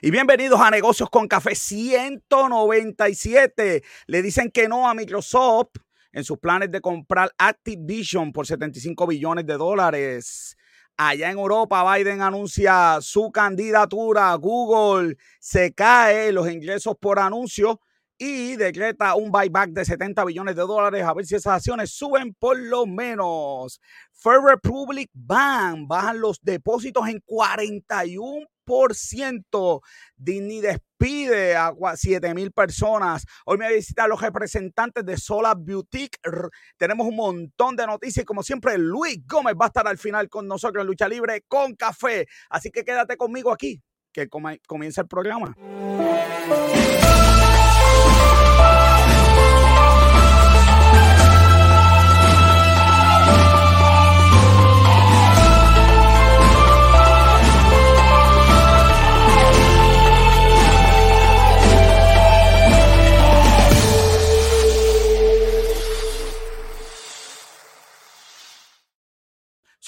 Y bienvenidos a Negocios con Café 197. Le dicen que no a Microsoft en sus planes de comprar Activision por 75 billones de dólares. Allá en Europa, Biden anuncia su candidatura. Google se cae los ingresos por anuncio y decreta un buyback de 70 billones de dólares a ver si esas acciones suben por lo menos. First Republic Bank bajan los depósitos en 41%. Disney despide a 7 mil personas. Hoy me visitan los representantes de Solar Boutique. Tenemos un montón de noticias como siempre Luis Gómez va a estar al final con nosotros en Lucha Libre con café. Así que quédate conmigo aquí que comienza el programa.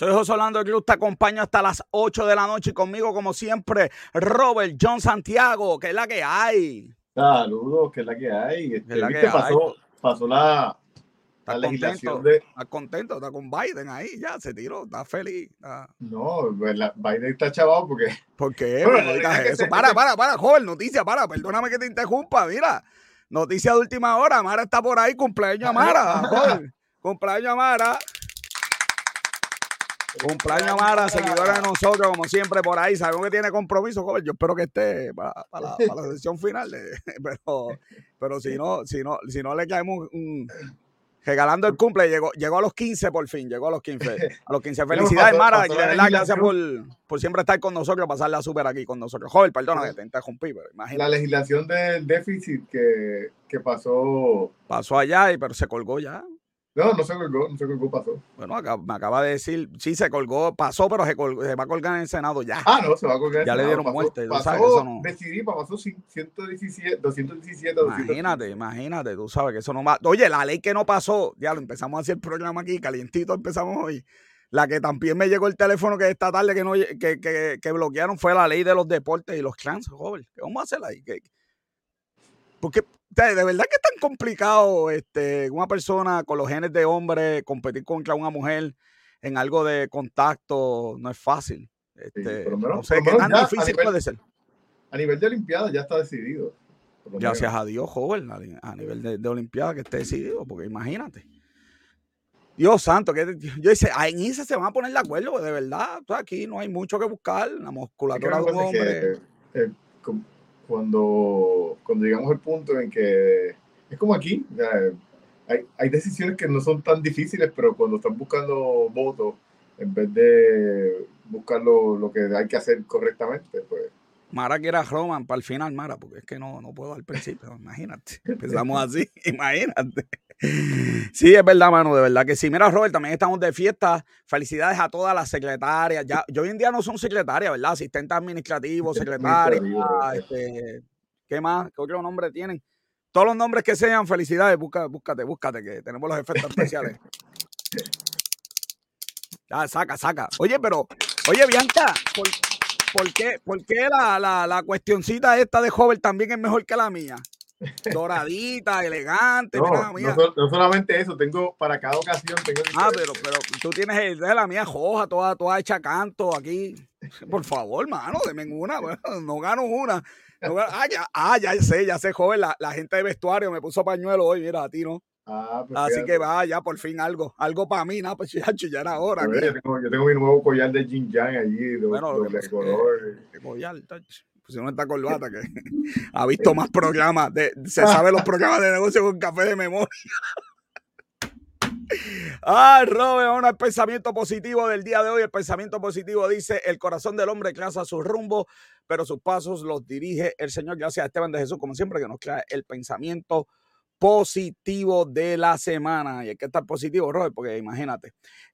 Soy José Orlando Cruz, te acompaño hasta las 8 de la noche y conmigo, como siempre, Robert John Santiago, que es la que hay. Saludos, que es la que hay. Este, la que pasó, pasó la, la legislación de. Está contento, está con Biden ahí, ya se tiró, está feliz. No, pues Biden está chavado porque. ¿Por qué? no digas eso. Para, para, para, joven, noticia, para, perdóname que te interrumpa, mira. Noticia de última hora, Mara está por ahí, cumpleaños a Mara, joven. Cumpleaños a Mara. Cumpleaños Mara, seguidora de nosotros, como siempre, por ahí. Sabemos que tiene compromiso, joven. Yo espero que esté para, la, sesión final. pero, pero si no, si no, si no le caemos un, regalando el cumple, llegó, llegó a los 15 por fin, llegó a los 15. A los 15. Felicidades, Mara. gracias por, por, siempre estar con nosotros, pasarla súper aquí con nosotros. Joven, perdona que te interrumpí, pero imagínate. La legislación del déficit que, que pasó. Pasó allá, y, pero se colgó ya. No, no se colgó, no se colgó, pasó. Bueno, me acaba de decir, sí se colgó, pasó, pero se, va a colgar en el Senado ya. Ah, no, se va a colgar. Ya le dieron muerte. Pasó, sabes eso no... decidí, pasó 117, 217, Imagínate, imagínate, tú sabes que eso no va. Oye, la ley que no pasó, ya lo empezamos a hacer el programa aquí, calientito empezamos hoy. La que también me llegó el teléfono que esta tarde que, no, que, que, que bloquearon fue la ley de los deportes y los clans, joven. ¿Qué vamos a hacer ahí? ¿Qué, porque de verdad que es tan complicado este, una persona con los genes de hombre competir contra una mujer en algo de contacto, no es fácil. Este, no sé qué tan difícil puede ser. A nivel de Olimpiada ya está decidido. Gracias a Dios, joven, a nivel de, de, Olimpiada que esté decidido, porque imagínate. Dios santo, que yo dice, en ese se van a poner de acuerdo, de verdad, aquí no hay mucho que buscar, la musculatura de un hombre. Eh, cuando, cuando llegamos al punto en que es como aquí, hay, hay, decisiones que no son tan difíciles, pero cuando están buscando votos, en vez de buscar lo, lo que hay que hacer correctamente, pues Mara quiere a Roman para el final, Mara, porque es que no, no puedo al principio, imagínate. Empezamos así, imagínate. Sí, es verdad, mano, de verdad que sí. Mira, Robert, también estamos de fiesta. Felicidades a todas las secretarias. Ya, yo hoy en día no son secretarias, ¿verdad? Asistentes administrativos, secretarias, este, ¿qué más? ¿Qué otro nombre tienen? Todos los nombres que sean, felicidades, búscate, búscate, búscate, que tenemos los efectos especiales. Ya, saca, saca. Oye, pero, oye, Bianca, ¿por, qué, por qué la, la, la cuestioncita esta de joven también es mejor que la mía? doradita, elegante. No, no, solamente eso, tengo para cada ocasión. Tengo ah, pero, pero tú tienes el de la mía joja, toda, toda hecha canto aquí. Por favor, mano, denme una. no gano una. ah, ya, ah, ya sé, ya sé, joven. La, la, gente de vestuario me puso pañuelo hoy, mira, a ti no. Ah, pues Así que va, ya por fin algo, algo para mí, ¿no? Pues ya, ya era hora. Yo tengo, yo tengo, mi nuevo collar de Jin Yang allí, bueno, de, color. collar, si no está corbata, que ha visto más programas, de, se sabe los programas de negocio con café de memoria. Ah, Robert, vamos al pensamiento positivo del día de hoy. El pensamiento positivo dice: El corazón del hombre traza su rumbo, pero sus pasos los dirige el Señor. Gracias a Esteban de Jesús, como siempre, que nos crea el pensamiento positivo de la semana. Y hay que estar positivo, Robert, porque imagínate.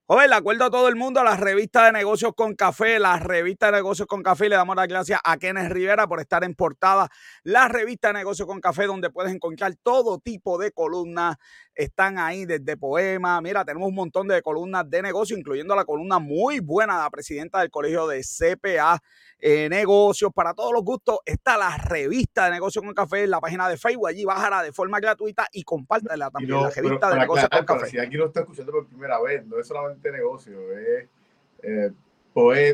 Joven, le acuerdo a todo el mundo, la revista de negocios con café, la revista de negocios con café, le damos las gracias a Kenneth Rivera por estar en portada. La revista de negocios con café, donde puedes encontrar todo tipo de columnas, están ahí desde poemas. Mira, tenemos un montón de columnas de negocio, incluyendo la columna muy buena de la presidenta del colegio de CPA, eh, negocios, para todos los gustos. Está la revista de negocios con café en la página de Facebook. Allí bájala de forma gratuita y compártela también. la revista de negocios con café. Si aquí lo está escuchando por primera vez, no es solamente negocio, es eh,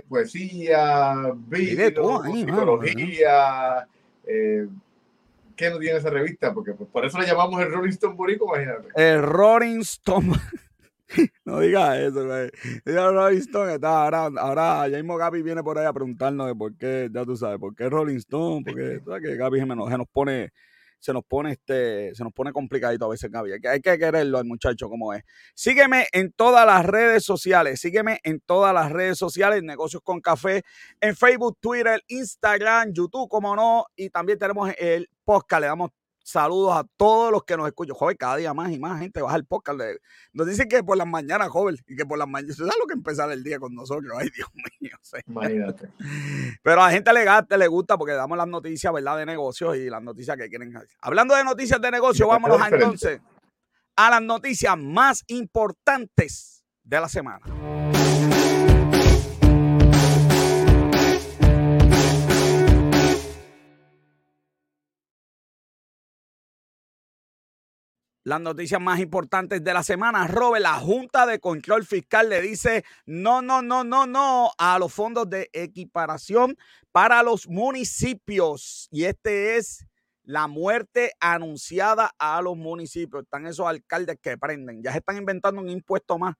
poesía, vino, psicología. Eh, ¿Qué no tiene esa revista? Porque pues, por eso la llamamos el Rolling Stone Borico, imagínate. El Rolling Stone. no digas eso, güey. Rolling Stone, está ahora, ahora ya mismo Gaby viene por ahí a preguntarnos de por qué, ya tú sabes, por qué Rolling Stone, porque sabes que Gaby se nos, se nos pone se nos pone este, se nos pone complicadito a veces, Gaby. Hay que, hay que quererlo al muchacho como es. Sígueme en todas las redes sociales. Sígueme en todas las redes sociales, Negocios con Café, en Facebook, Twitter, Instagram, YouTube, como no. Y también tenemos el podcast. Le damos Saludos a todos los que nos escuchan. Joven, cada día más y más gente baja el podcast. Nos dicen que por las mañanas, joven, y que por las mañanas. ¿Sabes lo que empezar el día con nosotros? Ay, Dios mío. Imagínate. Pero a la gente le, gusta, le gusta porque damos las noticias, ¿verdad? De negocios y las noticias que quieren. Hablando de noticias de negocios, vámonos entonces a las noticias más importantes de la semana. Las noticias más importantes de la semana. Robert, la Junta de Control Fiscal le dice no, no, no, no, no a los fondos de equiparación para los municipios. Y este es la muerte anunciada a los municipios. Están esos alcaldes que prenden. Ya se están inventando un impuesto más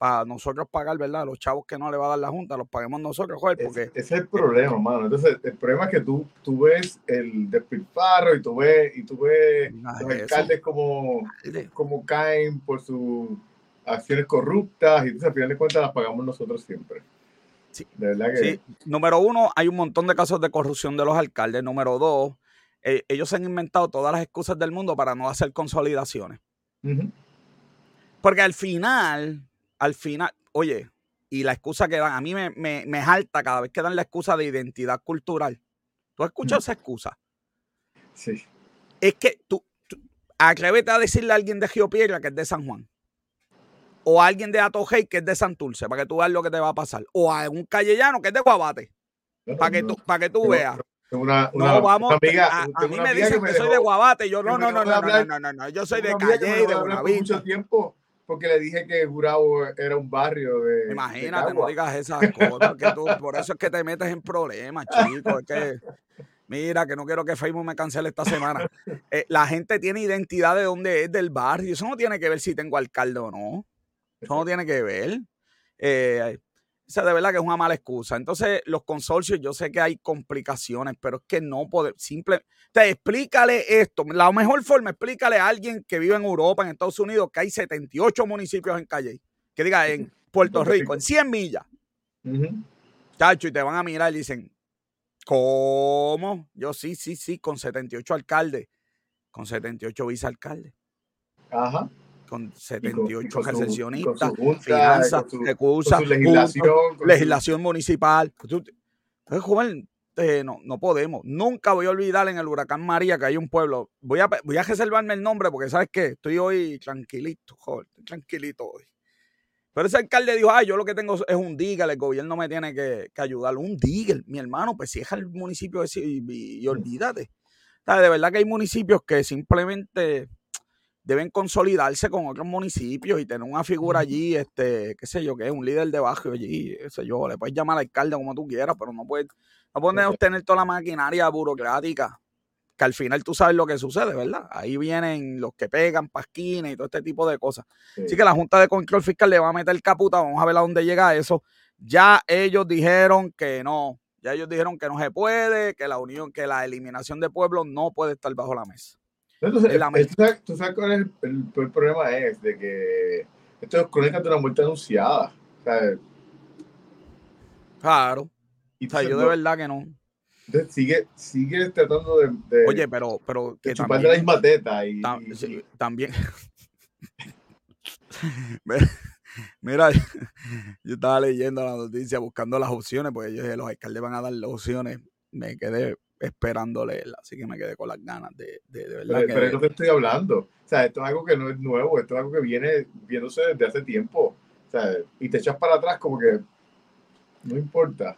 para nosotros pagar, ¿verdad? Los chavos que no le va a dar la Junta, los paguemos nosotros, joder, porque... ese es el problema, mano. Entonces, el problema es que tú, tú ves el despilfarro y tú ves, y tú ves los alcaldes como, como caen por sus acciones corruptas y entonces al final de cuentas las pagamos nosotros siempre. Sí. De verdad que... Sí. Número uno, hay un montón de casos de corrupción de los alcaldes. Número dos, eh, ellos se han inventado todas las excusas del mundo para no hacer consolidaciones. Porque al final, al final, oye, y la excusa que dan, a mí me, me, me cada vez que dan la excusa de identidad cultural. ¿Tú has escuchado esa excusa? Sí. Es que tú, tú atrévete a decirle a alguien de Geopiedra que es de San Juan. O a alguien de Atojei que es de Santurce, para que tú veas lo que te va a pasar. O a un callellano que es de Guabate, para que tú, para que tú veas. No, vamos, eh, a, a mí me dicen que, soy de Guabate, yo no, no, no, no, no, no, no, yo soy de Calle y de Guanabito. tiempo porque le dije que Gurabo era un barrio de. Imagínate, no digas esas cosas. Que tú, por eso es que te metes en problemas, chicos. Es que, mira, que no quiero que Facebook me cancele esta semana. Eh, la gente tiene identidad de dónde es, del barrio. Eso no tiene que ver si tengo alcalde o no. Eso no tiene que ver. Eh, sea, de verdad que es una mala excusa. Entonces, los consorcios, yo sé que hay complicaciones, pero es que no puede, simple, te explícale esto. La mejor forma, explícale a alguien que vive en Europa, en Estados Unidos, que hay 78 municipios en Calle, que diga en Puerto Rico, en 100 millas. Chacho, y te van a mirar y dicen, ¿cómo? Yo sí, sí, sí, con 78 alcaldes, con 78 vicealcaldes. Ajá con 78 recesionistas, finanzas, recursos, legislación, legislación municipal. Entonces, joven, eh, no, no podemos. Nunca voy a olvidar en el huracán María que hay un pueblo. Voy a, voy a reservarme el nombre porque, ¿sabes qué? Estoy hoy tranquilito, joder, tranquilito hoy. Pero ese alcalde dijo, ay, yo lo que tengo es un digger, el gobierno me tiene que, ayudar. Un digger, mi hermano, pues si es el municipio ese y, y, olvídate. de verdad que hay municipios que simplemente deben consolidarse con otros municipios y tener una figura allí, este, qué sé yo, que es un líder de barrio allí, qué sé yo, le puedes llamar al alcalde como tú quieras, pero no puedes, no puedes tener toda la maquinaria burocrática, que al final tú sabes lo que sucede, ¿verdad? Ahí vienen los que pegan pasquines y todo este tipo de cosas. Así que la Junta de Control Fiscal le va a meter caputa, vamos a ver a dónde llega eso. Ya ellos dijeron que no, ya ellos dijeron que no se puede, que la unión, que la eliminación de pueblos no puede estar bajo la mesa. Entonces, ¿tú, sabes, cuál es el, problema? Es de que esto es crónica de una muerte anunciada. claro. Y o sea, yo de verdad que no. Entonces sigue, sigue tratando de, Oye, pero, pero que también, la misma teta. Y, también. Mira, yo estaba leyendo la noticia, buscando las opciones, porque yo dije, los alcaldes van a dar las opciones. Me quedé esperando leerla, así que me quedé con las ganas de, de, verdad. Pero, es lo que estoy hablando. O sea, esto es algo que no es nuevo, esto es algo que viene viéndose desde hace tiempo. O sea, y te echas para atrás como que no importa.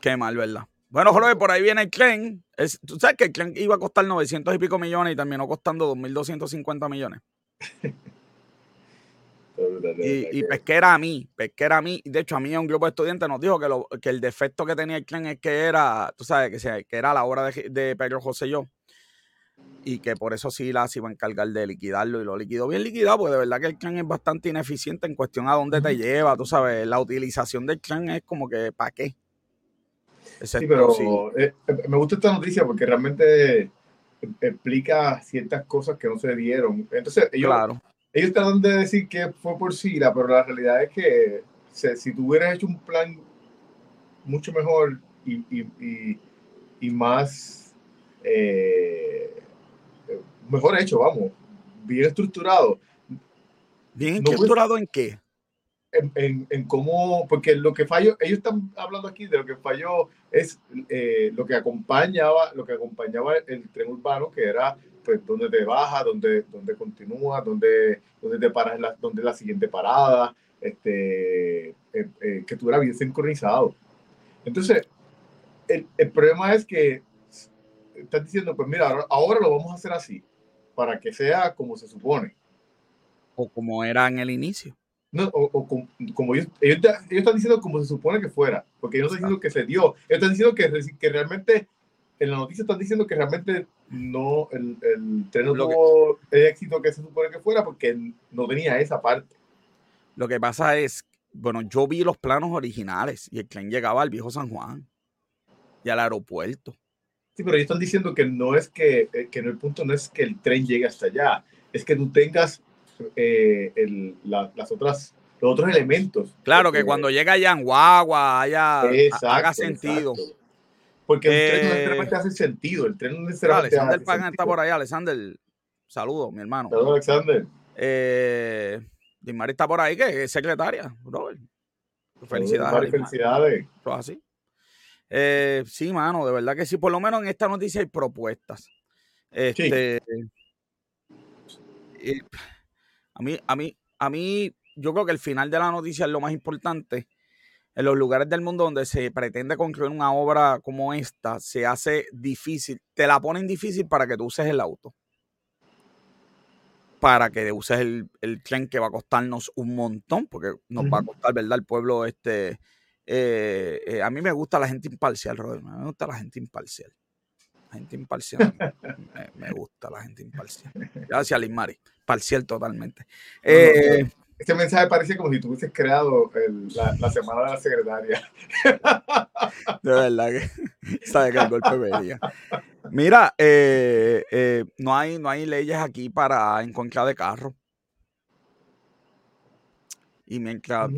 Qué mal, ¿verdad? Bueno, Jorge, por ahí viene el Clen. Tú sabes que el Clen iba a costar 900 y pico millones y terminó costando 2.250 millones. y, y pesquera a mí, pesquera a mí. De hecho, a mí un grupo de estudiantes nos dijo que, lo, que el defecto que tenía el Clen es que era, tú sabes, que, que era la obra de, de Pedro José yo. Y que por eso sí la se iba a encargar de liquidarlo y lo liquidó bien liquidado, porque de verdad que el clan es bastante ineficiente en cuestión a dónde te lleva, tú sabes, la utilización del clan es como que, ¿para qué? sí, pero eh, eh, me gusta esta noticia porque realmente explica ciertas cosas que no se dieron. Entonces, ellos, ellos tratan de decir que fue por Sila, pero la realidad es que si tú hubieras hecho un plan mucho mejor y, y, y, más eh, mejor hecho, vamos, bien estructurado. ¿Bien estructurado en qué? en, en, cómo, porque lo que falló, ellos están hablando aquí de lo que falló es eh, lo que acompañaba, lo que acompañaba el tren urbano, que era pues donde te baja, donde, donde continúa, donde, donde te paras, la, donde la siguiente parada, este, eh, eh, que estuviera bien sincronizado. Entonces, el, el, problema es que están diciendo, pues mira, ahora, ahora lo vamos a hacer así, para que sea como se supone. O como era en el inicio no, o, como ellos, ellos, están diciendo como se supone que fuera, porque ellos no están diciendo que se dio, ellos están diciendo que, que realmente, en la noticia están diciendo que realmente no, el, el tren no tuvo el éxito que se supone que fuera porque no tenía esa parte. Lo que pasa es, bueno, yo vi los planos originales y el tren llegaba al viejo San Juan y al aeropuerto. Sí, pero ellos están diciendo que no es que, eh, que no, el punto no es que el tren llegue hasta allá, es que tú tengas eh, el, las otras, los otros elementos. Claro, que cuando llega ya en guagua, haya, haga sentido. Porque el tren no eh, necesariamente hace sentido. El tren no necesariamente Alexander Pagan está por ahí. Alexander, saludos, mi hermano. Saludos, Alexander. Eh, Dimari está por ahí, que es secretaria, Robert. Felicidades. Felicidades. así. Eh, sí, mano, de verdad que sí. Por lo menos en esta noticia hay propuestas. Este, sí. A mí, a mí, a mí, yo creo que el final de la noticia es lo más importante. En los lugares del mundo donde se pretende construir una obra como esta, se hace difícil, te la ponen difícil para que tú uses el auto. Para que uses el, el tren que va a costarnos un montón, porque nos va a costar, ¿verdad? El pueblo, este. Eh, eh, a mí me gusta la gente imparcial, Robert. Me gusta la gente imparcial. La gente imparcial. me, me, gusta la gente imparcial. Gracias, Mari parcial totalmente. Eh, este mensaje parece como si tú hubieses creado la, semana de la secretaria. De verdad que sabe que el golpe venía. Mira, eh, eh, no, hay, no hay leyes aquí para encontrar de carro. Y mientras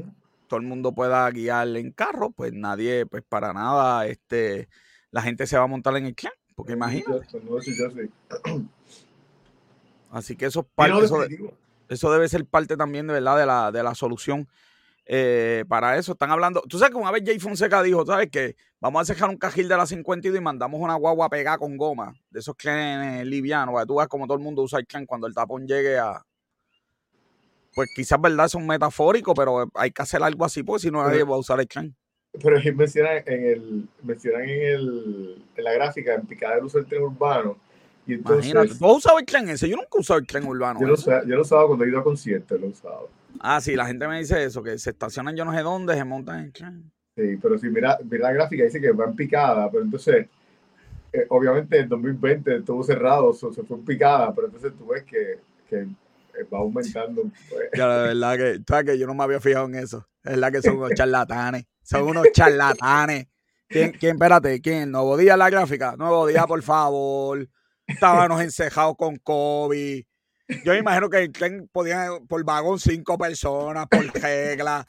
todo el mundo pueda guiar en carro, pues nadie, pues para nada, este, la gente se va a montar en el clan. Porque imagínate. Así que eso, parte, eso, debe ser parte también de verdad de la, de la solución. Eh, para eso están hablando. Tú sabes que una vez Jay Fonseca dijo, ¿sabes qué? Vamos a dejar un cajil de la 52 y mandamos una guagua pegada con goma, de esos clanes livianos, que tú como todo el mundo usa el clan cuando el tapón llegue a. Pues quizás, ¿verdad? Son metafóricos, pero hay que hacer algo así, porque si no nadie va a usar el clan. Pero mencionan en, el, mencionan en, el, en la gráfica, en picada del uso del tren urbano, y entonces, Imagínate, ¿tú has usado el tren ese? Yo nunca he usado el tren urbano. Yo lo, yo lo usaba cuando he ido a conciertos, lo he usado. Ah, sí, la gente me dice eso, que se estacionan yo no sé dónde, se montan en el tren. Sí, pero si mira, mira la gráfica, dice que va en picada, pero entonces, eh, obviamente en 2020 estuvo cerrado, se fue en picada, pero entonces tú ves que, que eh, va aumentando. Pues. Ya, la verdad que, ¿sabes que yo no me había fijado en eso. Es verdad que son unos charlatanes, son unos charlatanes. ¿Quién, quién, espérate, quién? ¿Nuevo día la gráfica? Nuevo día, por favor estábamos encejados con COVID. Yo me imagino que el tren podía por vagón cinco personas, por regla.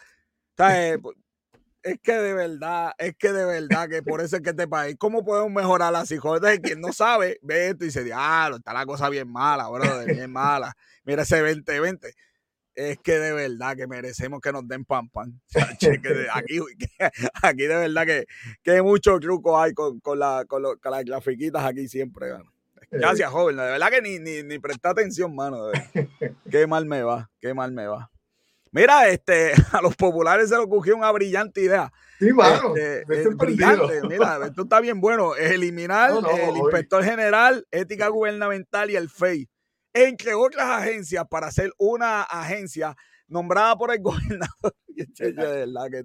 Es que de verdad, es que de verdad que por eso es que este país, ¿cómo podemos mejorar las hijos? Entonces, quien no sabe, ve esto y dice, diablo, está la cosa bien mala, bro, bien mala. Mira ese 2020. es que de verdad que merecemos que nos den pan pan. aquí, de verdad que, que mucho truco hay con, con, la, con, las grafiquitas aquí siempre. Gracias, joven. De verdad que ni, ni, ni presta atención, mano. Qué mal me va, qué mal me va. Mira, este, a los populares se les ocurrió una brillante idea. Sí, mano. Este, brillante. Mira, esto está bien bueno. Eliminar el inspector general, ética gubernamental y el FEI, entre otras agencias, para hacer una agencia nombrada por el gobernador. de, verdad que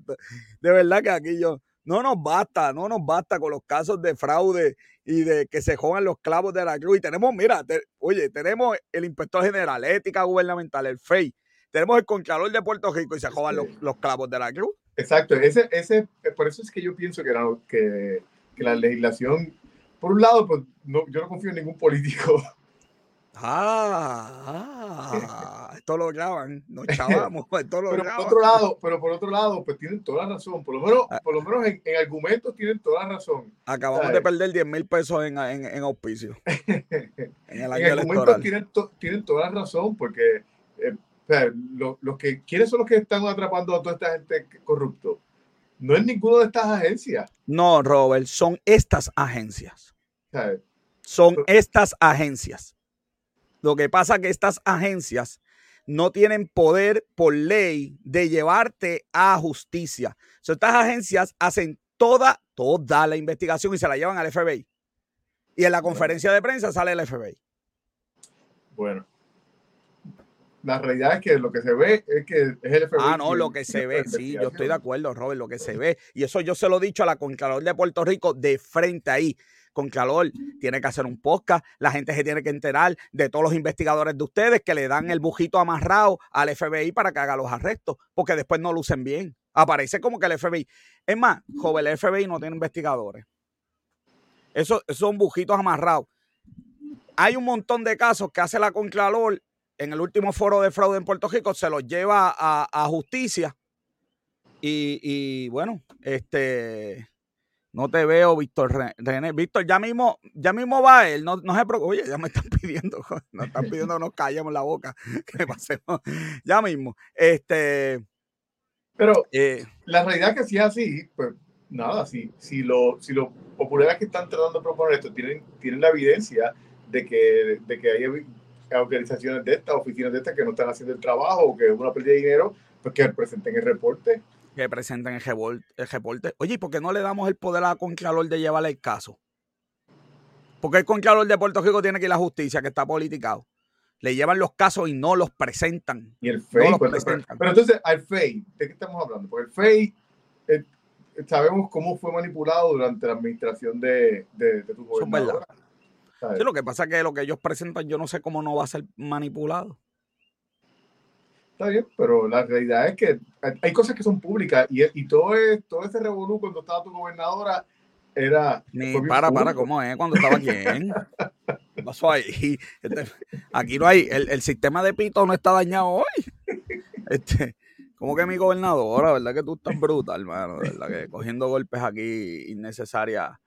de verdad que aquí yo. No nos basta, no nos basta con los casos de fraude y de que se jodan los clavos de la cruz. Y tenemos, mira, oye, tenemos el inspector general, ética gubernamental, el FEI, tenemos el Contralor de Puerto Rico y se jodan los, clavos de la cruz. Exacto, ese, ese, por eso es que yo pienso que, que, que la legislación, por un lado, pues no, yo no confío en ningún político. Ah, esto lo graban, nos chavamos, esto lo pero Por otro lado, pero por otro lado, pues tienen toda la razón, por lo menos, ah. por lo menos en, argumentos tienen toda la razón. Acabamos de perder 10 mil pesos en, en, en auspicio. en el argumentos tienen, tienen toda la razón, porque eh, los que, ¿quiénes son los que están atrapando a toda esta gente corrupto? No es ninguno de estas agencias. No, Robert, son estas agencias. Son estas agencias. Lo que pasa es que estas agencias no tienen poder por ley de llevarte a justicia. estas agencias hacen toda, toda la investigación y se la llevan al FBI. Y en la conferencia de prensa sale el FBI. Bueno, la realidad es que lo que se ve es que es el FBI. Ah, no, lo que se ve, sí, yo estoy de acuerdo, Robert, lo que se ve. Y eso yo se lo he dicho a la Contralor de Puerto Rico de frente ahí. Contralor tiene que hacer un podcast, la gente se tiene que enterar de todos los investigadores de ustedes que le dan el bujito amarrado al FBI para que haga los arrestos, porque después no lucen bien. Aparece como que el FBI. Es más, joven, el FBI no tiene investigadores. Eso, son bujitos amarrados. Hay un montón de casos que hace la Contralor en el último foro de fraude en Puerto Rico se los lleva a, justicia. Y, bueno, este no te veo, Víctor René. Víctor, ya mismo, ya mismo va él, no, no se preocupe. Oye, ya me están pidiendo, nos están pidiendo que nos callemos la boca, que pasemos. Ya mismo. Este. Pero eh, la realidad que si es así, pues nada, si, si, lo, si los populares que están tratando de proponer esto tienen, tienen la evidencia de que, de que hay organizaciones de estas, oficinas de estas que no están haciendo el trabajo o que es una pérdida de dinero, pues que presenten el reporte. Que presenten el, reporte. Oye, ¿y por qué no le damos el poder a la Contralor de llevarle el caso? Porque el Contralor de Puerto Rico tiene que ir a la justicia, que está politicado. Le llevan los casos y no los presentan. Y el FEI. Pues, pero, entonces, al FEI, ¿de qué estamos hablando? Porque el FEI, eh, sabemos cómo fue manipulado durante la administración de, de, tu gobernador. Sí, lo que pasa es que lo que ellos presentan, yo no sé cómo no va a ser manipulado. Está bien, pero la realidad es que hay cosas que son públicas y, y todo, todo ese revolú cuando estaba tu gobernadora era. Ni para, para, ¿cómo es? Cuando estaba quién. ¿Qué pasó ahí? Este, aquí no hay. El, el, sistema de pito no está dañado hoy. Este, como que mi gobernadora, ¿verdad? Que tú estás brutal, hermano. ¿Verdad? Que cogiendo golpes aquí innecesarias.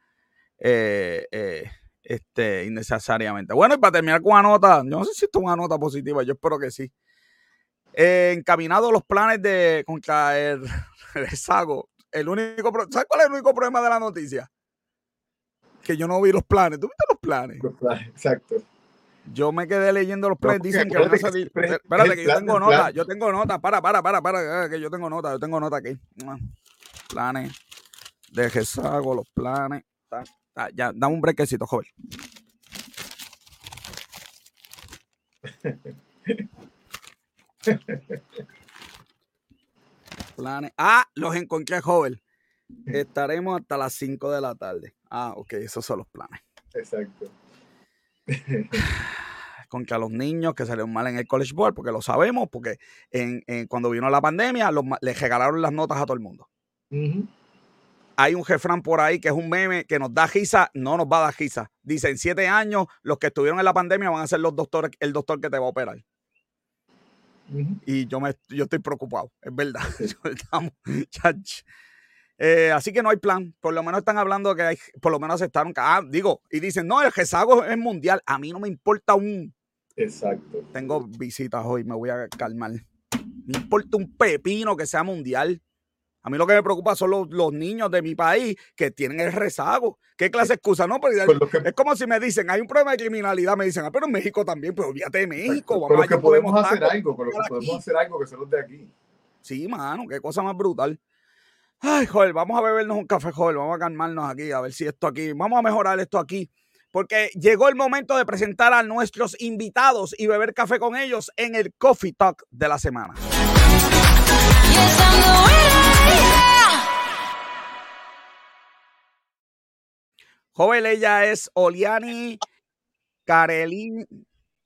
Eh, eh, este, innecesariamente. Bueno, y para terminar con una nota, yo no sé si esto es una nota positiva, yo espero que sí. Eh, encaminado los planes de contra el. El único, ¿Sabes cuál es el único problema de la noticia? Que yo no vi los planes. ¿Tú viste los planes? Los planes, exacto. Yo me quedé leyendo los planes. Dicen que van a salir. Espérate, que yo tengo nota. Yo tengo nota. Para, para, para, para. Que yo tengo nota. Yo tengo nota aquí. Planes de rezago, los planes. Ah, ya, dame un brequecito, joven. Planes. Ah, los encontré, joven. Estaremos hasta las 5 de la tarde. Ah, ok, esos son los planes. Exacto. Contra los niños que salieron mal en el College Board, porque lo sabemos, porque en, cuando vino la pandemia, los, les regalaron las notas a todo el mundo hay un jefran por ahí que es un meme que nos da risa, no nos va a dar risa. Dice, en siete años, los que estuvieron en la pandemia van a ser los doctores, el doctor que te va a operar. Y yo, me, yo estoy preocupado, es verdad. Eh, así que no hay plan. Por lo menos están hablando que hay, por lo menos aceptaron que, ah, digo, y dicen, no, el rezago es mundial. A mí no me importa un. Exacto. Tengo visitas hoy, me voy a calmar. Me importa un pepino que sea mundial. A mí lo que me preocupa son los, niños de mi país que tienen el rezago. ¿Qué clase de excusa? No, porque es como si me dicen, hay un problema de criminalidad, me dicen, ah, pero en México también, pero pues olvídate de México. Vamos con que podemos hacer algo, con lo que podemos hacer algo que se los de aquí. Sí, mano, qué cosa más brutal. Ay, joder, vamos a bebernos un café, joder, vamos a calmarnos aquí, a ver si esto aquí, vamos a mejorar esto aquí, porque llegó el momento de presentar a nuestros invitados y beber café con ellos en el Coffee Talk de la semana. Joven, ella es Oliani Karelin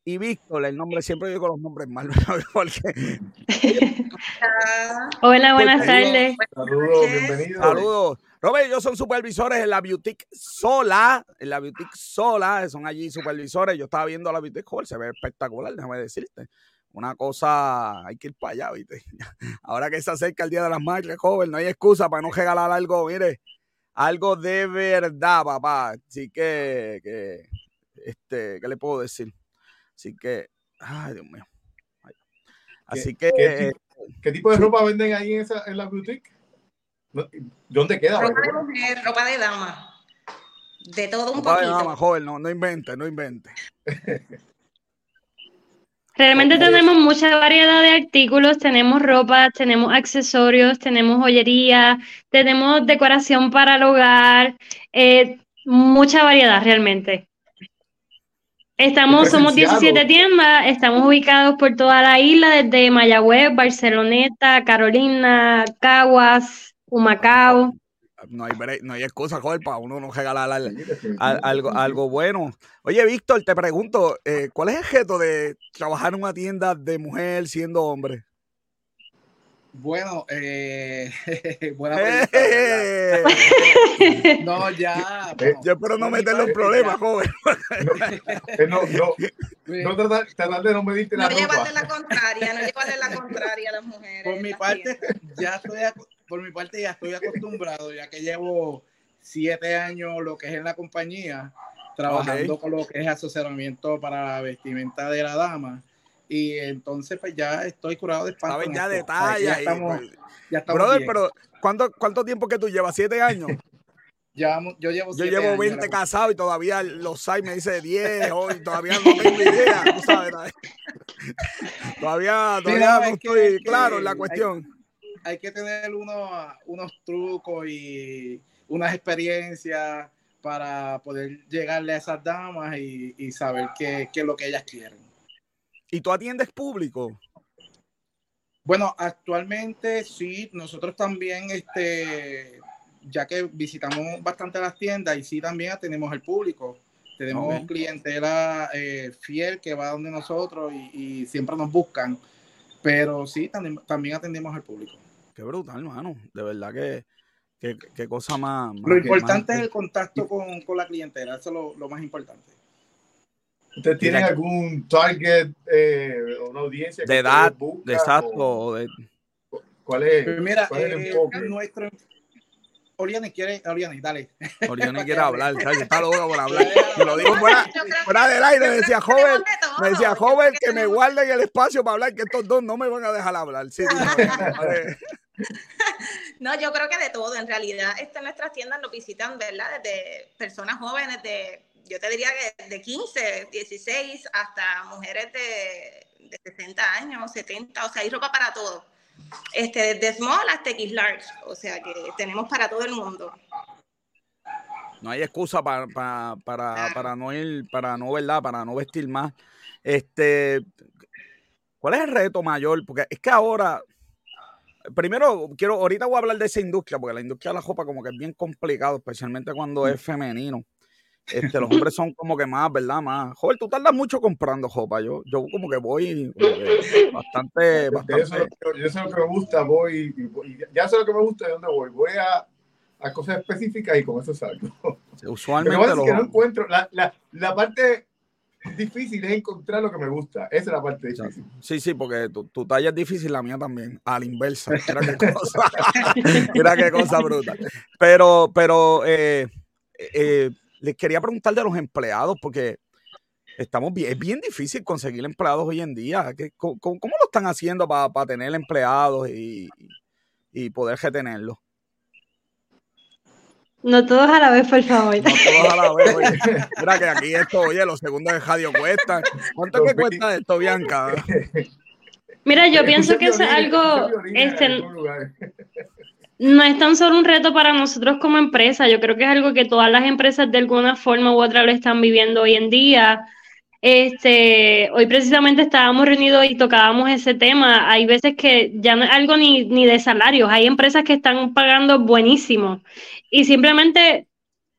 y Víctor. El nombre siempre digo los nombres mal. Hola, buenas tardes. Saludos, bienvenidos. Saludos. Robert, ellos son supervisores en la Boutique Sola. En la Boutique Sola, son allí supervisores. Yo estaba viendo la Boutique Joven, se ve espectacular, déjame decirte una cosa, hay que ir para allá, ¿viste? Ahora que se acerca el Día de las Madres, joven, no hay excusa para no regalar algo, mire, algo de verdad, papá. Así que, que este, ¿qué le puedo decir? Así que, ay, Dios mío. Así que... ¿qué, tipo de ropa venden ahí en, esa, en la boutique? ¿Dónde queda? Ropa de mujer, ropa de dama. De todo un ropa de dama, joven, no, no invente, no invente. Realmente tenemos mucha variedad de artículos, tenemos ropa, tenemos accesorios, tenemos joyería, tenemos decoración para el hogar, eh, mucha variedad realmente. Estamos, somos 17 tiendas, estamos ubicados por toda la isla, desde Mayagüez, Barceloneta, Carolina, Caguas, Humacao no hay, no hay excusa, joder, para uno no regalar algo, algo bueno. Oye, Víctor, te pregunto, eh, ¿cuál es el objeto de trabajar en una tienda de mujer siendo hombre? Bueno, eh, buena pregunta. no, ya. Eh, yo espero no meterle en problemas, joven. No, no, no, tratar, tratar, de no medirte la No llevarle la contraria, no llevarle la contraria a las mujeres. Por mi parte, ya estoy por mi parte ya estoy acostumbrado, ya que llevo siete años lo que es en la compañía, trabajando con lo que es asesoramiento para la vestimenta de la dama. Y entonces, pues ya estoy curado de espanto. Sabes ya detalles. Ya estamos, pues, ya estamos Brother, pero ¿cuánto, ¿cuánto tiempo que tú llevas? ¿Siete años? Ya, yo llevo, yo llevo 20 casados y todavía los SAI me dice 10 hoy, todavía no tengo idea, tú sabes. todavía, todavía no, estoy claro en la cuestión hay que tener unos trucos y unas experiencias para poder llegarle a esas damas y, saber qué, es lo que ellas quieren. ¿Y tú atiendes público? Bueno, actualmente sí, nosotros también, este, ya que visitamos bastante las tiendas y sí también atendemos al público. Tenemos clientela eh, fiel que va donde nosotros y, siempre nos buscan, pero sí, también atendemos al público. Qué brutal, hermano. De verdad que, qué cosa más, Lo importante es el contacto con, con, la clientela, eso es lo, lo más importante. ¿Usted tiene algún target, eh, una audiencia? De edad, de exacto. De... ¿Cuál es? Pues mira, ¿cuál es el eh, nuestro, Oriane quiere, Oriane, dale. Oriane quiere hablar, está loca por hablar. Me lo digo fuera, fuera del aire, me decía joven, me decía joven que me guarden el espacio para hablar, que estos dos no me van a dejar hablar. Sí, no, yo creo que de todo, en realidad, este, nuestras tiendas nos visitan, ¿verdad? Desde personas jóvenes de, yo te diría que de 15, 16, hasta mujeres de, de 60 años, 70, o sea, hay ropa para todo este, desde small hasta X large, o sea que tenemos para todo el mundo. No hay excusa para, para, para, para no ir, para no, ¿verdad? Para no vestir más. Este, ¿cuál es el reto mayor? Porque es que ahora, primero quiero, ahorita voy a hablar de esa industria, porque la industria de la ropa como que es bien complicado, especialmente cuando es femenino. Este, los hombres son como que más, ¿verdad? Más. Joder, tú tardas mucho comprando ropa. Yo, yo como que voy bastante. bastante... Eso, yo sé lo que me gusta, voy, y, ya sé lo que me gusta de dónde voy. Voy a, a cosas específicas y con eso salgo. usualmente. Lo que pasa es que no encuentro. La, la, la, parte difícil es encontrar lo que me gusta. Esa es la parte difícil. Sí, sí, porque tu, tu talla es difícil, la mía también. A la inversa. Mira qué cosa. Mira qué cosa bruta. Pero, pero, eh, eh, les quería preguntar de los empleados, porque estamos bien, es bien difícil conseguir empleados hoy en día. ¿Cómo, cómo, lo están haciendo para tener empleados y, y poder retenerlos? No todos a la vez, por favor. No todos a la vez, oye. Mira que aquí esto, oye, los segundos de radio cuestan. ¿Cuánto que cuesta esto, Bianca? Mira, yo pienso que es algo, este, no es tan solo un reto para nosotros como empresa, yo creo que es algo que todas las empresas de alguna forma u otra lo están viviendo hoy en día. Este, hoy precisamente estábamos reunidos y tocábamos ese tema. Hay veces que ya no es algo ni, ni de salarios, hay empresas que están pagando buenísimo y simplemente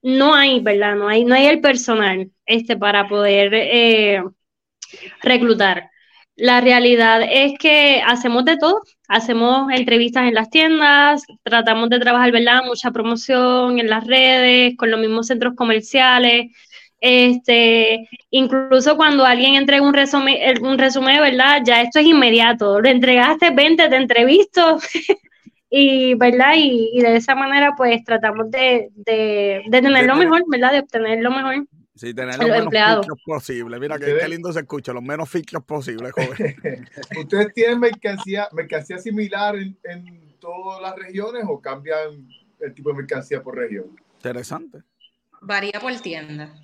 no hay, ¿verdad? No hay, no hay el personal este, para poder eh, reclutar. La realidad es que hacemos de todo, hacemos entrevistas en las tiendas, tratamos de trabajar, ¿verdad? Mucha promoción en las redes, con los mismos centros comerciales. Este, incluso cuando alguien entrega un resumen, un resumen, ¿verdad? Ya esto es inmediato. Lo entregaste, 20, te entrevisto. y, ¿verdad? Y, de esa manera, pues tratamos de, de, de tener lo mejor, ¿verdad? De obtener lo mejor. Sí, tener los, menos filtros posibles. Mira qué, lindo se escucha, los menos filtros posibles, joven. ¿Ustedes tienen mercancía, mercancía similar en, en, todas las regiones o cambian el tipo de mercancía por región? Interesante. Varía por tienda.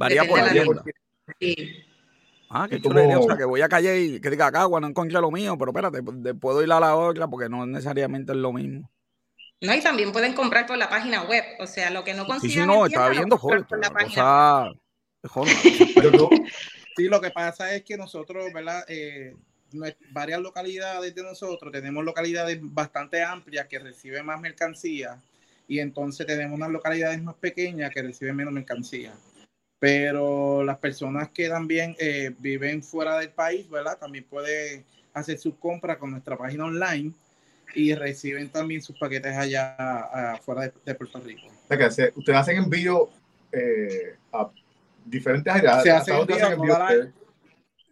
Varía por tienda. Sí. Ah, qué chulo. O sea, que voy a calle y que diga acá, no encontré lo mío, pero espérate, puedo ir a la otra porque no necesariamente es lo mismo. No, y también pueden comprar por la página web. O sea, lo que no consiguen. Sí, sí, no, estaba viendo por la página Sí, lo que pasa es que nosotros, ¿verdad? Eh, varias localidades de nosotros tenemos localidades bastante amplias que reciben más mercancía y entonces tenemos unas localidades más pequeñas que reciben menos mercancía. Pero las personas que también eh, viven fuera del país, ¿verdad? También pueden hacer sus compras con nuestra página online y reciben también sus paquetes allá afuera de, Puerto Rico. ustedes hacen envío eh, a diferentes áreas. Se hacen envío, a toda la,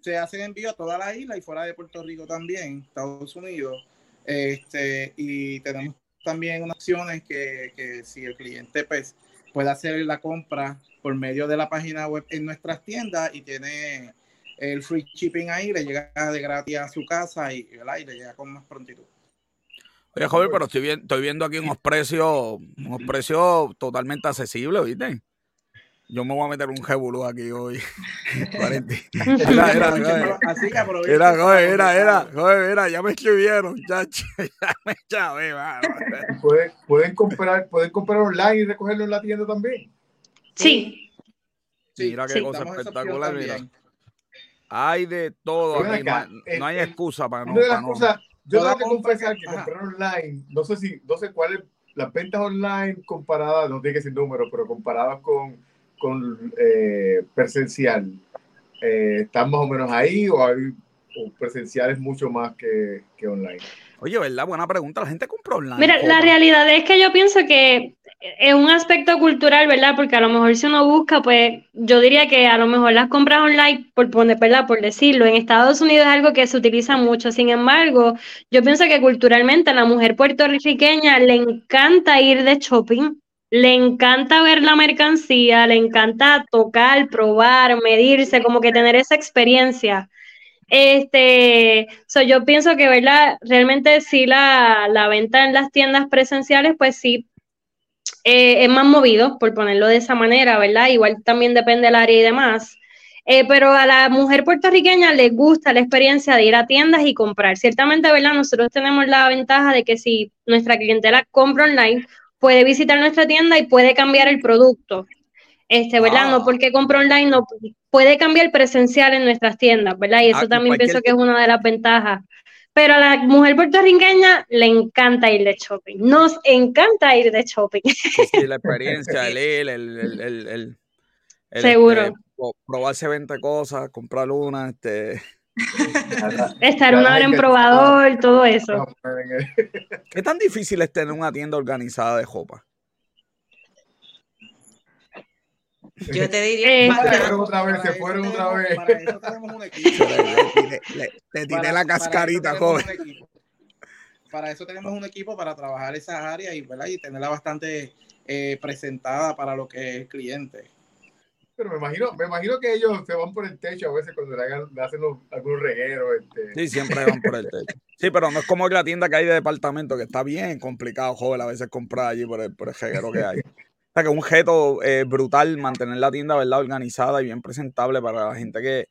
se hacen envío a toda la isla y fuera de Puerto Rico también, Estados Unidos. Este, y tenemos también unas opciones que, que si el cliente pues, puede hacer la compra por medio de la página web en nuestras tiendas y tiene el free shipping ahí, le llega de gratis a su casa y, y le llega con más prontitud. Oye, joven, pero estoy, estoy viendo aquí unos precios, unos precios totalmente accesibles, ¿viste? Yo me voy a meter un jebulú aquí hoy. era, era, era, era, era, era, ya me escribieron, ya, ya me chavé, ¿Pueden, pueden comprar, pueden comprar online y recogerlo en la tienda también. Sí. sí mira qué cosa espectacular, mira. Hay de todo, aquí, no, hay eh, excusa para no. Para no yo tengo que confesar que comprar online, no sé si, no sé cuál es las ventas online comparadas, no tiene que ser número, pero comparadas con, con eh, presencial, eh, ¿están más o menos ahí o hay o presenciales mucho más que, que online? Oye, ¿verdad? Buena pregunta. La gente compra online. Mira, la realidad es que yo pienso que es un aspecto cultural, ¿verdad? Porque a lo mejor si uno busca, pues yo diría que a lo mejor las compras online, por poner, ¿verdad? Por decirlo, en Estados Unidos es algo que se utiliza mucho. Sin embargo, yo pienso que culturalmente a la mujer puertorriqueña le encanta ir de shopping, le encanta ver la mercancía, le encanta tocar, probar, medirse, como que tener esa experiencia. Este, so yo pienso que, ¿verdad? Realmente sí la, la venta en las tiendas presenciales, pues sí, eh, es más movido, por ponerlo de esa manera, ¿verdad? Igual también depende del área y demás. Eh, pero a la mujer puertorriqueña le gusta la experiencia de ir a tiendas y comprar. Ciertamente, ¿verdad? Nosotros tenemos la ventaja de que si nuestra clientela compra online, puede visitar nuestra tienda y puede cambiar el producto. Este, ¿verdad? No ah. porque compra online, no puede cambiar presencial en nuestras tiendas, ¿verdad? Y eso ah, también pienso que es una de las ventajas. Pero a la mujer puertorriqueña le encanta ir de shopping. Nos encanta ir de shopping. Sí, la experiencia, el ir, el, el, el, Seguro. Este, probarse 20 cosas, comprar una, este. Estar una hora en probador, todo eso. ¿Qué tan difícil es tener una tienda organizada de ropa? Yo te diría. se fueron otra vez, se fueron otra vez. Para eso tenemos un equipo. Te tiré la cascarita, joven. Para eso tenemos un equipo para trabajar esas áreas y, y tenerla bastante eh, presentada para lo que es el cliente. Pero me imagino, me imagino que ellos se van por el techo a veces cuando le, hagan, hacen algunos regueros. Este. Sí, siempre van por el techo. Sí, pero no es como la tienda que hay de departamento, que está bien complicado, joven, a veces comprar allí por el, por el reguero que hay. O sea, que es un objeto eh, brutal mantener la tienda, ¿verdad? Organizada y bien presentable para la gente que,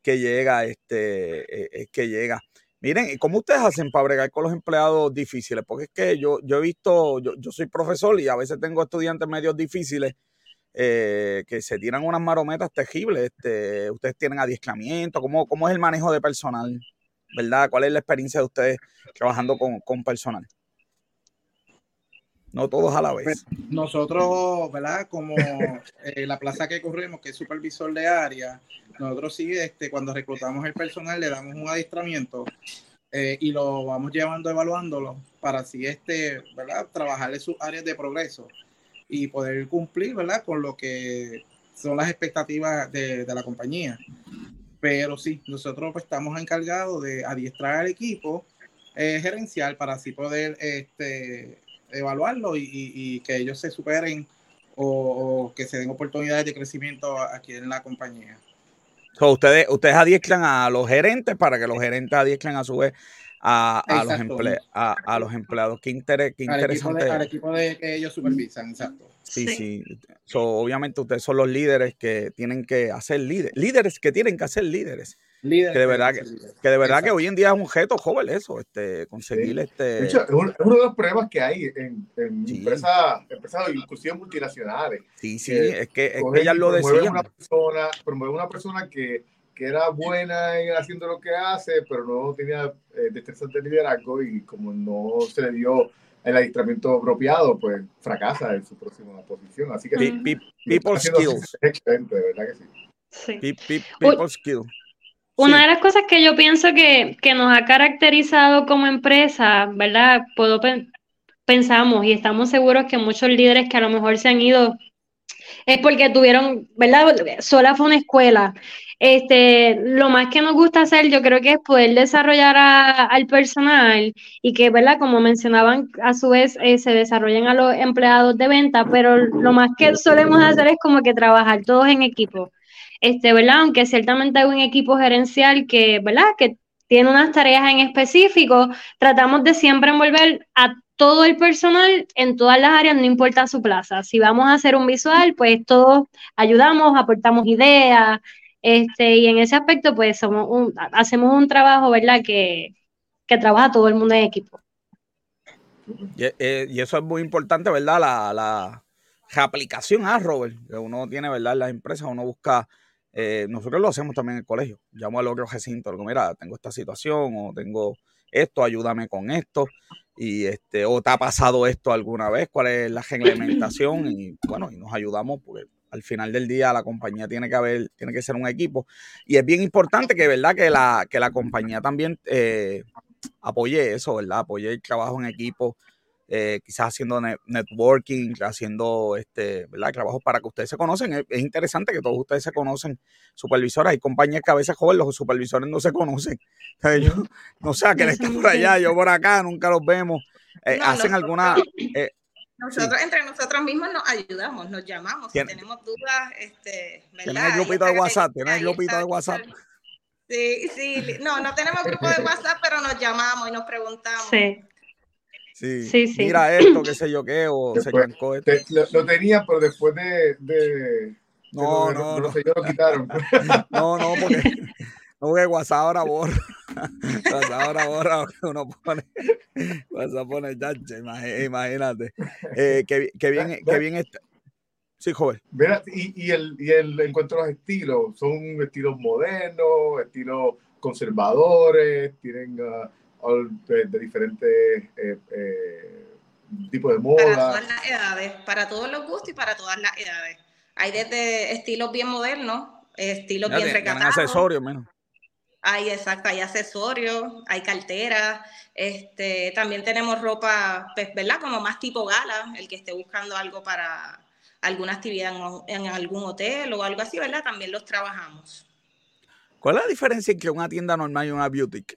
que llega, este, eh, que llega. Miren, ¿cómo ustedes hacen para bregar con los empleados difíciles? Porque es que yo, yo he visto, yo, yo soy profesor y a veces tengo estudiantes medios difíciles eh, que se tiran unas marometas terribles. Este, ustedes tienen adiestramiento, ¿cómo, ¿cómo es el manejo de personal? ¿Verdad? ¿Cuál es la experiencia de ustedes trabajando con, con personal? No todos a la vez. Pues, nosotros, ¿verdad? Como eh, la plaza que corremos, que es supervisor de área, nosotros sí, este, cuando reclutamos el personal, le damos un adiestramiento eh, y lo vamos llevando, evaluándolo, para así, este, ¿verdad? Trabajarle sus áreas de progreso y poder cumplir, ¿verdad? Con lo que son las expectativas de, la compañía. Pero sí, nosotros pues, estamos encargados de adiestrar al equipo eh, gerencial para así poder este, evaluarlo y, que ellos se superen o, que se den oportunidades de crecimiento aquí en la compañía. ustedes, ustedes adiestran a los gerentes para que los gerentes adiestren a su vez a, a los, emple, a, los empleados. Qué, interés, qué interesante. Al equipo, de, que ellos supervisan, exacto. Sí, sí. obviamente ustedes son los líderes que tienen que hacer líderes. Líderes que tienen que hacer líderes que de verdad que, de verdad que hoy en día es un objeto joven eso, este, conseguir este. De hecho, es uno, de los problemas que hay en, empresas, empresas inclusive multinacionales. Sí, sí, es que, ellas lo decían. Una persona, promueve una persona que, que, era buena en haciendo lo que hace, pero no tenía eh, destrezas de liderazgo y como no se le dio el adiestramiento apropiado, pues fracasa en su próxima posición. Así que people skills. Excelente, de verdad que sí. sí. People skills. Una de las cosas que yo pienso que, nos ha caracterizado como empresa, ¿verdad? Puedo pensamos y estamos seguros que muchos líderes que a lo mejor se han ido es porque tuvieron, ¿verdad? Sola fue una escuela. Este, lo más que nos gusta hacer, yo creo que es poder desarrollar al personal y que, ¿verdad? Como mencionaban, a su vez eh, se desarrollen a los empleados de venta, pero lo más que solemos hacer es como que trabajar todos en equipo este, ¿verdad? Aunque ciertamente hay un equipo gerencial que, ¿verdad? Que tiene unas tareas en específico, tratamos de siempre envolver a todo el personal en todas las áreas, no importa su plaza. Si vamos a hacer un visual, pues todos ayudamos, aportamos ideas, este, y en ese aspecto, pues somos un, hacemos un trabajo, ¿verdad? Que, que trabaja todo el mundo en equipo. Y, eh, y, eso es muy importante, ¿verdad? La, la aplicación a Robert, que uno tiene, ¿verdad? En las empresas, uno busca eh, nosotros lo hacemos también en el colegio. Llamo al otro recinto, digo, mira, tengo esta situación o tengo esto, ayúdame con esto. Y este, o te ha pasado esto alguna vez, cuál es la reglamentación, y bueno, y nos ayudamos porque al final del día la compañía tiene que haber, tiene que ser un equipo. Y es bien importante que, ¿verdad? Que la, que la compañía también eh, apoye eso, ¿verdad? Apoye el trabajo en equipo eh, quizás haciendo networking, haciendo este, ¿verdad? trabajos para que ustedes se conocen. Es, interesante que todos ustedes se conocen, supervisores. Hay compañías que a veces, joven, los supervisores no se conocen. no sé, que él está por allá, yo por acá, nunca los vemos. Eh, hacen alguna... Eh, nosotros, entre nosotros mismos nos ayudamos, nos llamamos, si tenemos dudas, este, ¿Tienen el grupito de WhatsApp? ¿Tienen el grupito de WhatsApp? Sí, sí, no, no tenemos grupo de WhatsApp, pero nos llamamos y nos preguntamos. Sí. Sí, sí, Mira esto, qué sé yo qué, o se esto. lo, tenía, pero después de. de no, no, no. Lo quitaron. No, no, porque. No, porque WhatsApp ahora borra. WhatsApp ahora borra, uno pone. WhatsApp pone chacha, imagínate. Eh, qué, qué, bien, qué bien está. Sí, joven. Mira, y, y, el, y el encuentro de los estilos, son estilos modernos, estilos conservadores, tienen. Uh, de, diferentes eh, eh, tipos de moda. Para todas las edades, para todos los gustos y para todas las edades. Hay desde estilos bien modernos, estilos bien recatados. Hay accesorios menos. Hay, exacto, hay accesorios, hay carteras, este, también tenemos ropa, pues, ¿verdad? Como más tipo gala, el que esté buscando algo para alguna actividad en, en algún hotel o algo así, ¿verdad? También los trabajamos. ¿Cuál es la diferencia entre una tienda normal y una boutique?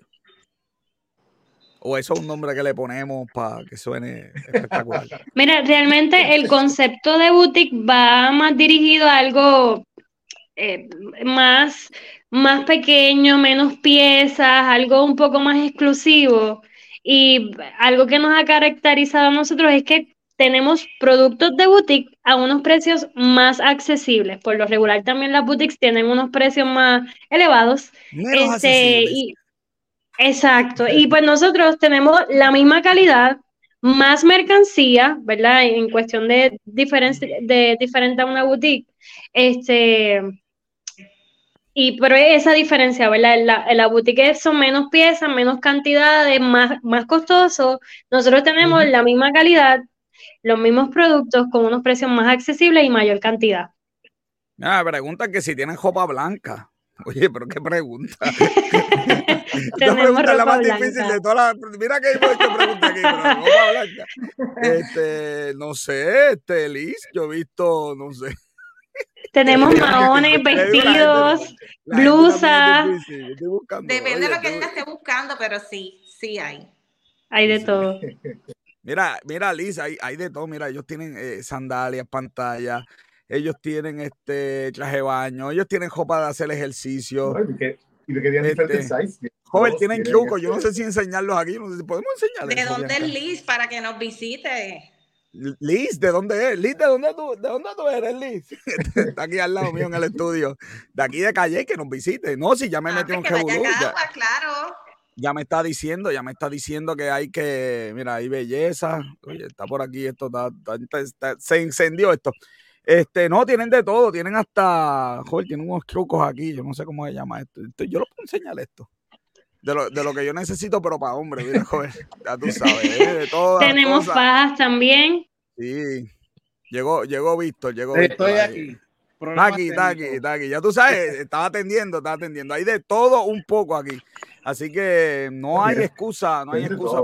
¿O eso es un nombre que le ponemos para que suene espectacular? Mira, realmente el concepto de boutique va más dirigido a algo eh, más, más pequeño, menos piezas, algo un poco más exclusivo. Y algo que nos ha caracterizado a nosotros es que tenemos productos de boutique a unos precios más accesibles. Por lo regular también las boutiques tienen unos precios más elevados. Este, exacto. Y pues nosotros tenemos la misma calidad, más mercancía, ¿verdad? En cuestión de, de diferente a una boutique. Este, y pero esa diferencia, ¿verdad? En la, en la boutique son menos piezas, menos cantidades, más, más costoso. Nosotros tenemos la misma calidad, los mismos productos con unos precios más accesibles y mayor cantidad. Ah, pregunta que si tienen ropa blanca. Oye, pero qué pregunta. Esta pregunta es la más difícil de todas las. Mira que hay muchas preguntas aquí, pero ropa blanca. Este, no sé, este, Liz, yo he visto, no sé. Tenemos maones, vestidos, blusas. Depende de lo que ella esté buscando, pero sí, sí hay. Hay de todo. Mira, mira, Liz, hay, hay de todo. Mira, ellos tienen eh, sandalias, pantallas, ellos tienen este traje de baño, ellos tienen ropa de hacer ejercicio. y lo que tienen este, diferentes sizes. Joven, tienen trucos. Yo no sé si enseñarlos aquí, no sé si podemos enseñarles. ¿De dónde es Liz para que nos visite? Liz, ¿de dónde es? Liz, ¿de dónde tú, de dónde tú eres, Liz? Está aquí al lado mío en el estudio. De aquí de Calle, que nos visite. No, si ya me ah, metí un pues ya, claro. Ya me está diciendo, ya me está diciendo que hay que, mira, hay belleza. Oye, está por aquí, esto está, se encendió esto. Este, no, tienen de todo, tienen hasta, joder, tienen unos trucos aquí, yo no sé cómo se llama esto. yo lo puedo enseñar esto. De lo, de lo que yo necesito, pero para hombre, mira, joder, ya tú sabes, ¿eh? de todo. Tenemos fajas también. Sí, llegó, llegó Víctor, llegó Estoy aquí. Está aquí, está aquí, está aquí. Ya tú sabes, estaba atendiendo, estaba atendiendo. Hay de todo un poco aquí. Así que no hay excusa, no hay excusa.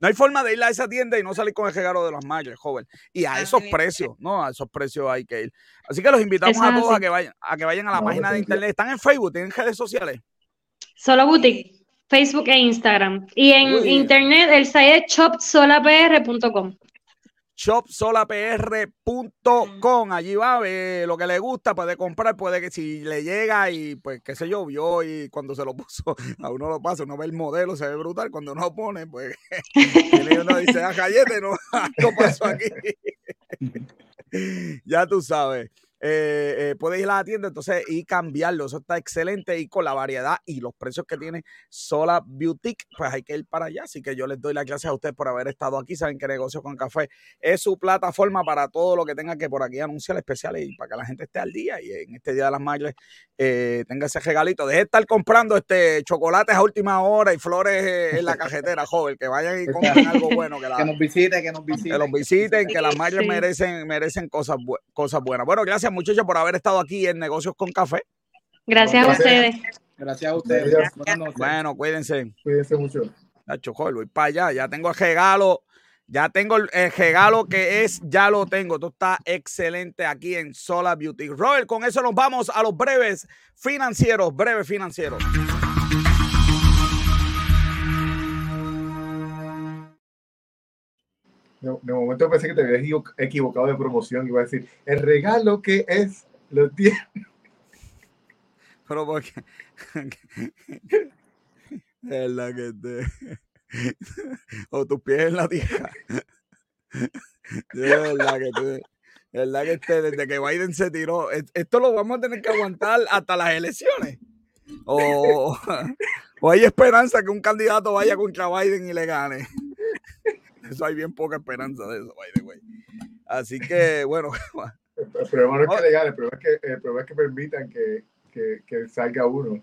No hay forma de ir a esa tienda y no salir con el regalo de los mayores, joven. Y a esos precios, ¿no? A esos precios hay que ir. Así que los invitamos a todos a que vayan, a que vayan a la página de internet. ¿Están en Facebook? ¿Tienen redes sociales? Solo Boutique, Facebook e Instagram. Y en internet el site es shopsolapr.com shopsolapr.com. Allí va a ver lo que le gusta, puede comprar, puede que si le llega y pues qué sé yo, vio y cuando se lo puso, a uno lo pasa, uno ve el modelo, se ve brutal, cuando uno pone, pues uno dice, ah, callete, no, no pasó aquí. ya tú sabes. Eh, eh, puedes ir a la tienda entonces y cambiarlo. Eso está excelente y con la variedad y los precios que tiene Sola Beauty, pues hay que ir para allá. Así que yo les doy las gracias a ustedes por haber estado aquí. Saben que Negocio con Café es su plataforma para todo lo que tenga que por aquí anunciar especiales y para que la gente esté al día y en este Día de las Madres eh, tenga ese regalito. Deje de estar comprando este chocolates a última hora y flores en la cajetera, joven. Que vayan y compren algo bueno. Que, nos visiten, que nos visiten. Que los visiten, que las madres merecen, merecen cosas, cosas buenas. Bueno, gracias muchachos, por haber estado aquí en Negocios con Café. Gracias, a ustedes. Gracias a ustedes. Bueno, cuídense. Cuídense mucho. Nacho, joder, voy para allá. Ya tengo el regalo. Ya tengo el, regalo que es, ya lo tengo. Esto está excelente aquí en Sola Beauty. Robert, con eso nos vamos a los breves financieros. Breves financieros. De, momento pensé que te habías equivocado de promoción. Iba a decir, el regalo que es, lo tiene. Pero porque. es la que te. o tus pies en la tierra. Es verdad que te. Es verdad que este, desde que Biden se tiró, esto lo vamos a tener que aguantar hasta las elecciones. O, o hay esperanza que un candidato vaya contra Biden y le gane. Eso hay bien poca esperanza de eso, by the way. Así que, bueno. El problema no es que legal, el problema es que, el problema es que permitan que, que, que salga uno.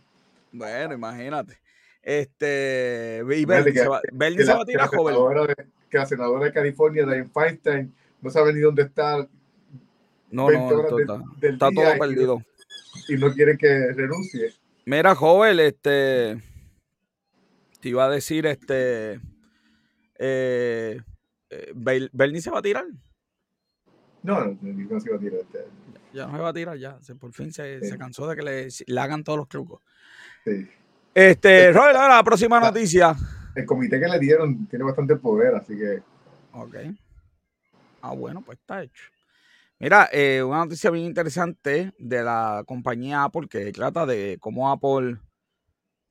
Bueno, imagínate. Este, y Bernie se va, se va a tirar joven. que la senadora de California, Diane Feinstein, no sabe ni dónde está. No, no, está, está todo perdido. Y no quiere que renuncie. Mira, joven, este. Te iba a decir, este eh, eh ¿Bernie se va a tirar? No, no, no se va a tirar. Ya, no se va a tirar, ya. por fin se, se cansó de que le, le, hagan todos los trucos. Sí. Este, Robert, ahora la próxima noticia. El comité que le dieron tiene bastante poder, así que. Ok. Ah, bueno, pues está hecho. Mira, eh, una noticia bien interesante de la compañía Apple que trata de cómo Apple,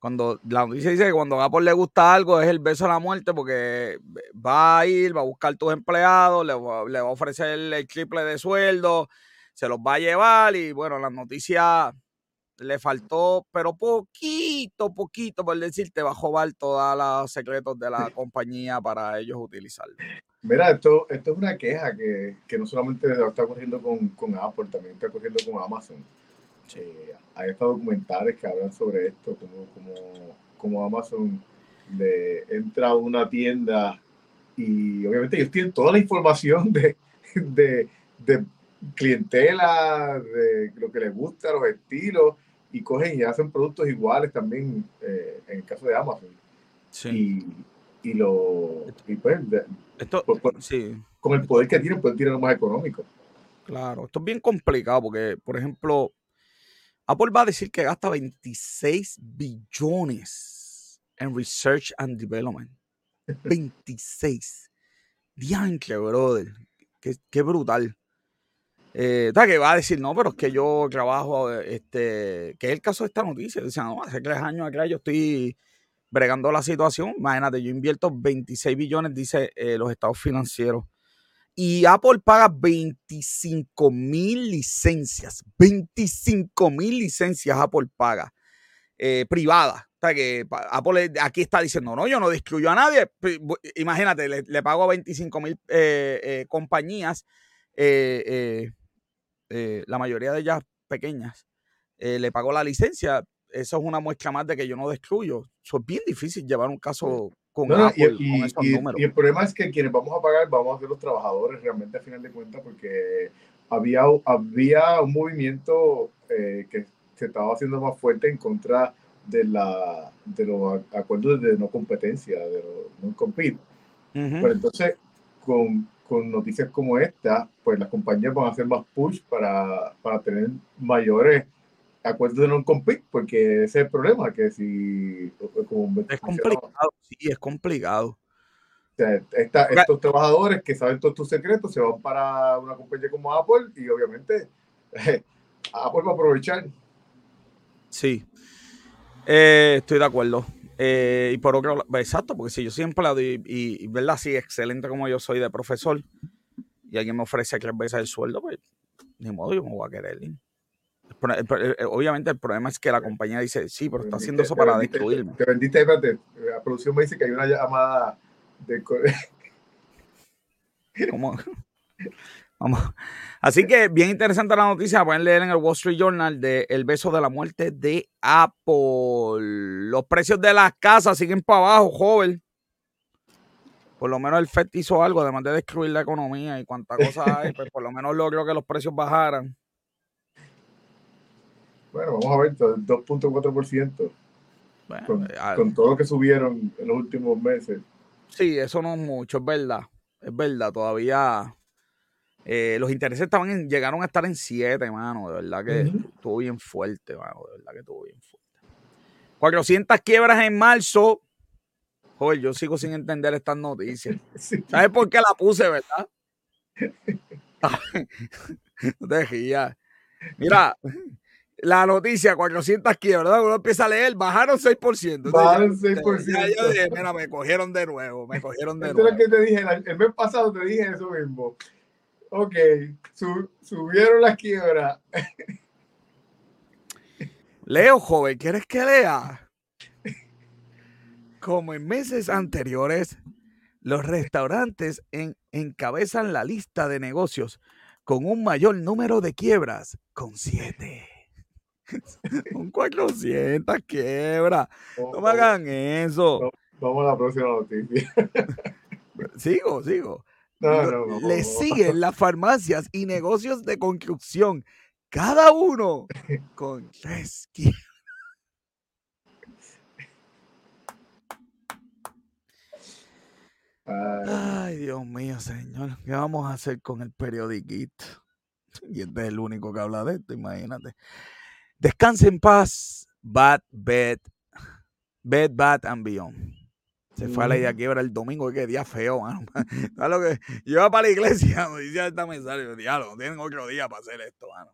cuando la noticia dice que cuando a Apple le gusta algo es el beso a la muerte porque va a ir, va a buscar tus empleados, le va, le va a ofrecer el triple de sueldo, se los va a llevar y bueno, la noticia le faltó, pero poquito, poquito, por decirte, va a jobar todos los secretos de la compañía para ellos utilizarlo. Mira, esto, esto es una queja que, que no solamente está ocurriendo con, con, Apple, también está ocurriendo con Amazon. Eh, hay estos documentales que hablan sobre esto, como, como, como Amazon le entra a una tienda y obviamente ellos tienen toda la información de, de, de clientela, de lo que les gusta, los estilos, y cogen y hacen productos iguales también eh, en el caso de Amazon. Sí. Y, y lo. Y pues, esto, sí. Con el poder que tienen, pueden tirar lo más económico. Claro, esto es bien complicado porque, por ejemplo, Apple va a decir que gasta 26 billones en research and development. 26. Diantre, brother. Qué, qué brutal. Eh, que va a decir, no, pero es que yo trabajo, este, que es el caso de esta noticia. Dice, no, hace tres años acá yo estoy bregando la situación. Imagínate, yo invierto 26 billones, dice eh, los estados financieros. Y Apple paga 25 mil licencias. 25 mil licencias Apple paga. Eh, privadas. O sea que Apple aquí está diciendo, no, yo no destruyo a nadie. Imagínate, le, pago a 25 mil eh, compañías. Eh, eh, la mayoría de ellas pequeñas, le pagó la licencia. Eso es una muestra más de que yo no destruyo. Eso es bien difícil llevar un caso con, Apple, y, con esos números. Y el problema es que quienes vamos a pagar vamos a ser los trabajadores realmente a final de cuentas porque había, había un movimiento eh, que se estaba haciendo más fuerte en contra de, la, de los acuerdos de no competencia, de los no compete. Pero entonces, con, con noticias como esta, pues las compañías van a hacer más push para, para tener mayores acuerdos de non-compete, porque ese es el problema, que si... es complicado, sí, es complicado. O sea, estos trabajadores que saben todos tus secretos se van para una compañía como Apple y obviamente Apple va a aprovechar. Sí, eh, estoy de acuerdo. Eh, y por otro lado, exacto, porque si yo siempre y, y, verdad, sí, excelente como yo soy de profesor, y alguien me ofrece tres veces el sueldo, pues ni modo, yo me voy a querer. Eh, obviamente el problema es que la compañía dice, sí, pero está haciendo eso para destruirme. Te vendiste, espérate, la producción me dice que hay una llamada de... ¿Cómo? Vamos. Así que bien interesante la noticia. Pueden leer en el Wall Street Journal de El beso de la muerte de Apple. Los precios de las casas siguen para abajo, joven. Por lo menos el FED hizo algo, además de destruir la economía y cuánta cosa hay, pues por lo menos logró que los precios bajaran. Bueno, vamos a ver, 2.4%. con, eh, con todo lo que subieron en los últimos meses. Sí, eso no es mucho, es verdad. Es verdad, todavía eh, los intereses estaban llegaron a estar en 7, mano. De verdad que estuvo bien fuerte, mano. De verdad que estuvo bien fuerte. 400 quiebras en marzo. Joder, yo sigo sin entender estas noticias. ¿Sabes por qué la puse, verdad? no te rías. Mira, la noticia, 400 quiebras, ¿verdad? Uno empieza a leer, bajaron 6%. Bajaron 6%. Ya yo dije, mira, me cogieron de nuevo, me cogieron de nuevo. Es que te dije, el mes pasado te dije eso mismo. Ok, subieron la quiebra. Leo, joven, ¿quieres que lea? Como en meses anteriores, los restaurantes encabezan la lista de negocios con un mayor número de quiebras, con siete. un 400 quiebras. No me hagan eso. Vamos a la próxima noticia. sigo, sigo. Le siguen las farmacias y negocios de construcción, cada uno con rescue. Ay, Dios mío, señor. ¿Qué vamos a hacer con el periodiquito? Y este es el único que habla de esto, imagínate. Descanse en paz, Bad, Bad, Bad, Bad and Beyond. Se fue a la idea de quiebra el domingo, qué día feo, mano. lo que, yo iba para la iglesia, me decía esta mensaje, diálogo, tienen otro día para hacer esto, mano.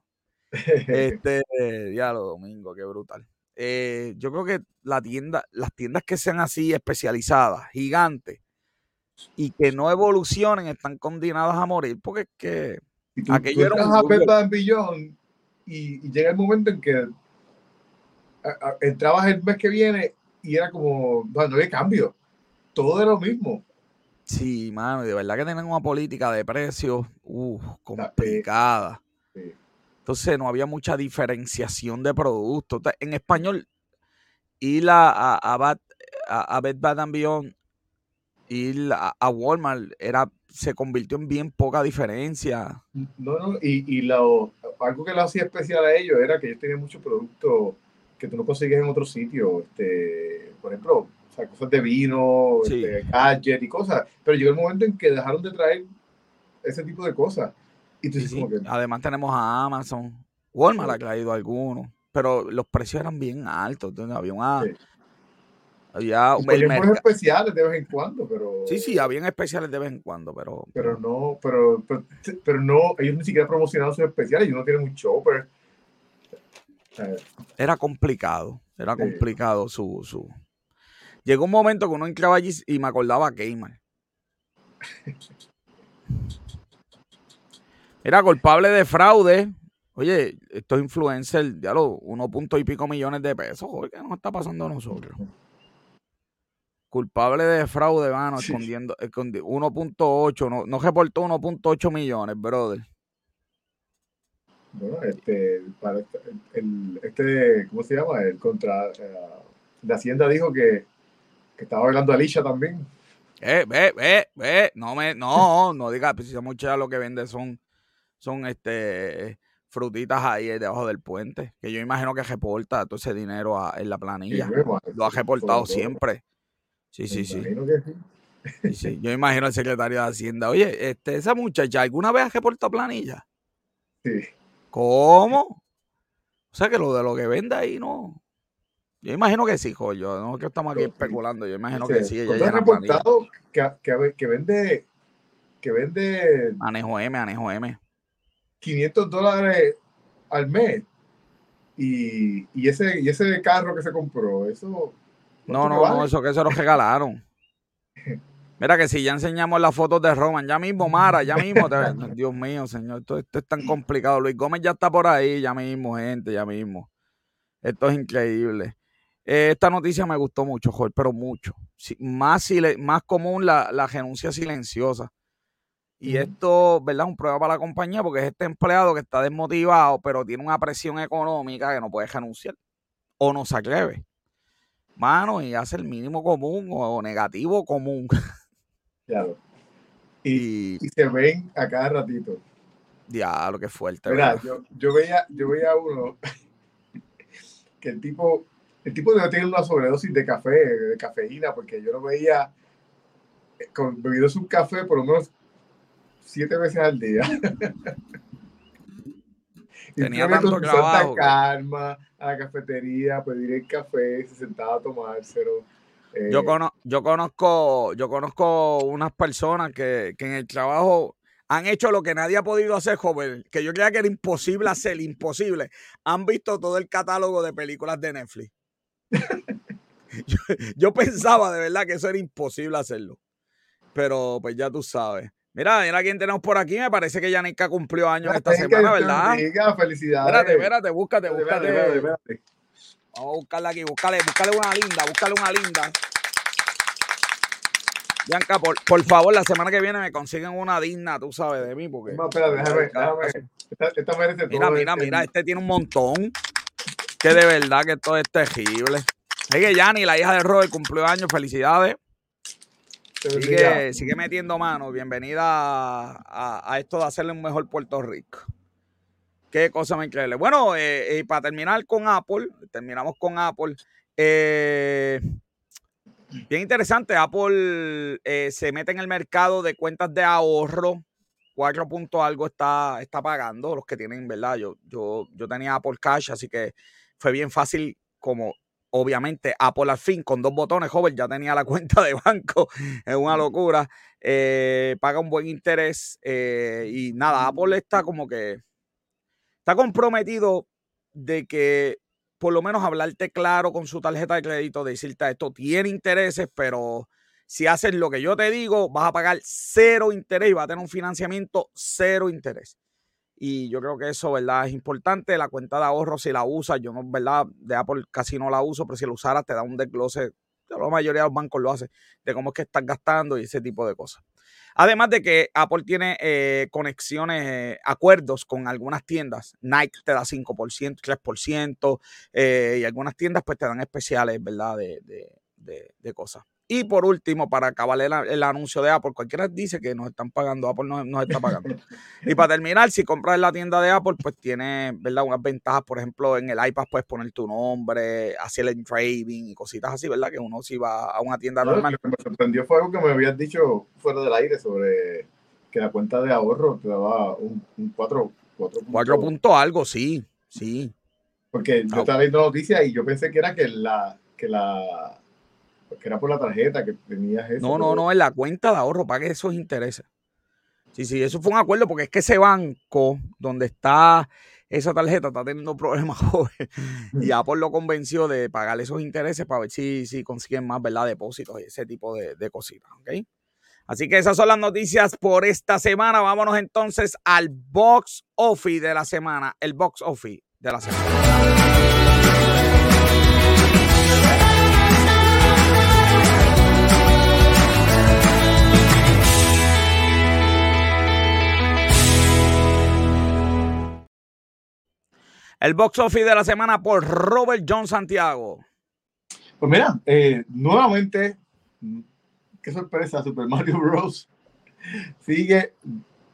Este, diálogo, domingo, qué brutal. Eh, yo creo que la tienda, las tiendas que sean así especializadas, gigantes, y que no evolucionen, están condenadas a morir, porque es que tú, aquello era un billón y, y, llega el momento en que entrabas el mes que viene y era como, no, no había cambio todo era lo mismo. Sí, mano, de verdad que tienen una política de precios complicada. Entonces no había mucha diferenciación de productos. En español, ir a, a, a, a Bed Bath Beyond, ir a, Walmart, era, se convirtió en bien poca diferencia. No, no, y, y lo, algo que lo hacía especial a ellos era que ellos tenían muchos productos que tú no conseguías en otro sitio. Este, por ejemplo, o sea, cosas de vino, este, gadget y cosas. Pero llegó el momento en que dejaron de traer ese tipo de cosas. Y Además tenemos a Amazon. Walmart ha traído algunos, pero los precios eran bien altos. Entonces había una... Había un especiales de vez en cuando, pero... Sí, sí, habían especiales de vez en cuando, pero... Pero no, pero, pero, no, ellos ni siquiera promocionaban sus especiales, ellos no tienen un shopper. Era complicado, era complicado su, su, Llegó un momento que uno entraba allí y me acordaba a Keymar. Era culpable de fraude. Oye, estos influencers, ya lo, uno punto y pico millones de pesos. ¿qué nos está pasando a nosotros? Culpable de fraude, mano, escondiendo, 1.8, no, no reportó 1.8 millones, brother. Bueno, este, para el, este, ¿cómo se llama? El contra, eh, la Hacienda dijo que que estaba bailando Alicia también. Eh, ve, ve, ve, no me, no, no diga, pues si mucha lo que vende son, son este frutitas ahí debajo del puente, que yo imagino que reporta todo ese dinero en la planilla. lo ha reportado siempre. Sí, sí, sí. sí. Yo imagino al secretario de Hacienda, oye, este, esa muchacha, ¿alguna vez ha reportado planilla? Sí. ¿Cómo? O sea que lo de lo que vende ahí no. Yo imagino que sí, Joyo. No que estamos aquí especulando. Yo imagino que sí. Ella ya reportado que, que, que, vende. Que vende. Anejo M, Anejo M. 500 dólares al mes. Y, y, ese, y ese carro que se compró, eso. No, no, no, eso que se lo regalaron. Mira que si ya enseñamos las fotos de Roman, ya mismo, Mara, ya mismo. Dios mío, señor, esto, esto es tan complicado. Luis Gómez ya está por ahí, ya mismo, gente, ya mismo. Esto es increíble. Esta noticia me gustó mucho, Jorge, pero mucho. más, más común la, la renuncia silenciosa. Y esto, ¿verdad? Es un prueba para la compañía porque es este empleado que está desmotivado, pero tiene una presión económica que no puede renunciar o no se atreve. Mano, y hace el mínimo común o negativo común. Claro. Y, se ven a cada ratito. Diablo, qué fuerte. Mira, yo, yo, veía, yo veía uno que el tipo el tipo debe tener una sobredosis de café, de cafeína, porque yo lo veía eh, con, bebiendo un café por lo menos siete veces al día. Tenía tanto trabajo. calma a la cafetería, pedir el café, se sentaba a tomárselo. Eh. yo, yo, conozco, yo conozco unas personas que, que, en el trabajo han hecho lo que nadie ha podido hacer, joven, que yo creía que era imposible hacer, imposible. Han visto todo el catálogo de películas de Netflix. yo, pensaba de verdad que eso era imposible hacerlo. Pero pues ya tú sabes. Mira, mira quién tenemos por aquí. Me parece que Yanika cumplió años esta semana, ¿verdad? felicidades. Espérate, espérate, búscate, búscate. Vamos a buscarla aquí, búscale, búscale una linda, búscale una linda. Bianca, por, por, favor, la semana que viene me consiguen una digna, tú sabes, de mí. Porque, no, espérate, déjame, déjame. Esta, esta merece mira, mira, este mira, este tiene un montón que de verdad que esto es terrible. Es que Yanni, la hija de Robert, cumplió años. Felicidades. Sigue, sigue metiendo mano. Bienvenida a, esto de hacerle un mejor Puerto Rico. Qué cosa más increíble. Bueno, eh, y para terminar con Apple, terminamos con Apple. Eh, bien interesante, Apple eh, se mete en el mercado de cuentas de ahorro. 4 puntos algo está, está pagando los que tienen, ¿verdad? Yo, yo, yo tenía Apple Cash, así que fue bien fácil como obviamente Apple al fin con dos botones, joven, ya tenía la cuenta de banco, es una locura, eh, paga un buen interés eh, y nada, Apple está como que, está comprometido de que por lo menos hablarte claro con su tarjeta de crédito, decirte esto tiene intereses, pero si haces lo que yo te digo, vas a pagar cero interés y vas a tener un financiamiento cero interés. Y yo creo que eso, ¿verdad? Es importante. La cuenta de ahorro, si la usas, yo no, ¿verdad? De Apple casi no la uso, pero si la usaras, te da un desglose. La mayoría de los bancos lo hace, de cómo es que estás gastando y ese tipo de cosas. Además de que Apple tiene eh, conexiones, acuerdos con algunas tiendas. Nike te da 5%, 3%, eh, y algunas tiendas pues te dan especiales, ¿verdad? De, de, de cosas. Y por último, para acabar el, anuncio de Apple, cualquiera dice que nos están pagando, Apple nos, nos está pagando. y para terminar, si compras en la tienda de Apple, pues tiene, ¿verdad? Unas ventajas, por ejemplo, en el iPad puedes poner tu nombre, hacer el trading y cositas así, ¿verdad? Que uno si va a una tienda normal. Lo que me sorprendió fue algo que me habías dicho fuera del aire sobre que la cuenta de ahorro te daba un, 4, 4, 4 puntos algo, sí, sí. Porque yo estaba viendo noticias y yo pensé que era que la, que la que era por la tarjeta que tenías eso. No, no, no, en la cuenta de ahorro pague esos intereses. Sí, sí, eso fue un acuerdo porque es que ese banco donde está esa tarjeta está teniendo problemas joven y Apple lo convenció de pagar esos intereses para ver si, si consiguen más, ¿verdad? Depósitos y ese tipo de, de cositas, ¿ok? Así que esas son las noticias por esta semana. Vámonos entonces al box office de la semana. El box office de la semana. El box office de la semana por Robert John Santiago. Pues mira, eh, nuevamente, qué sorpresa, Super Mario Bros. sigue,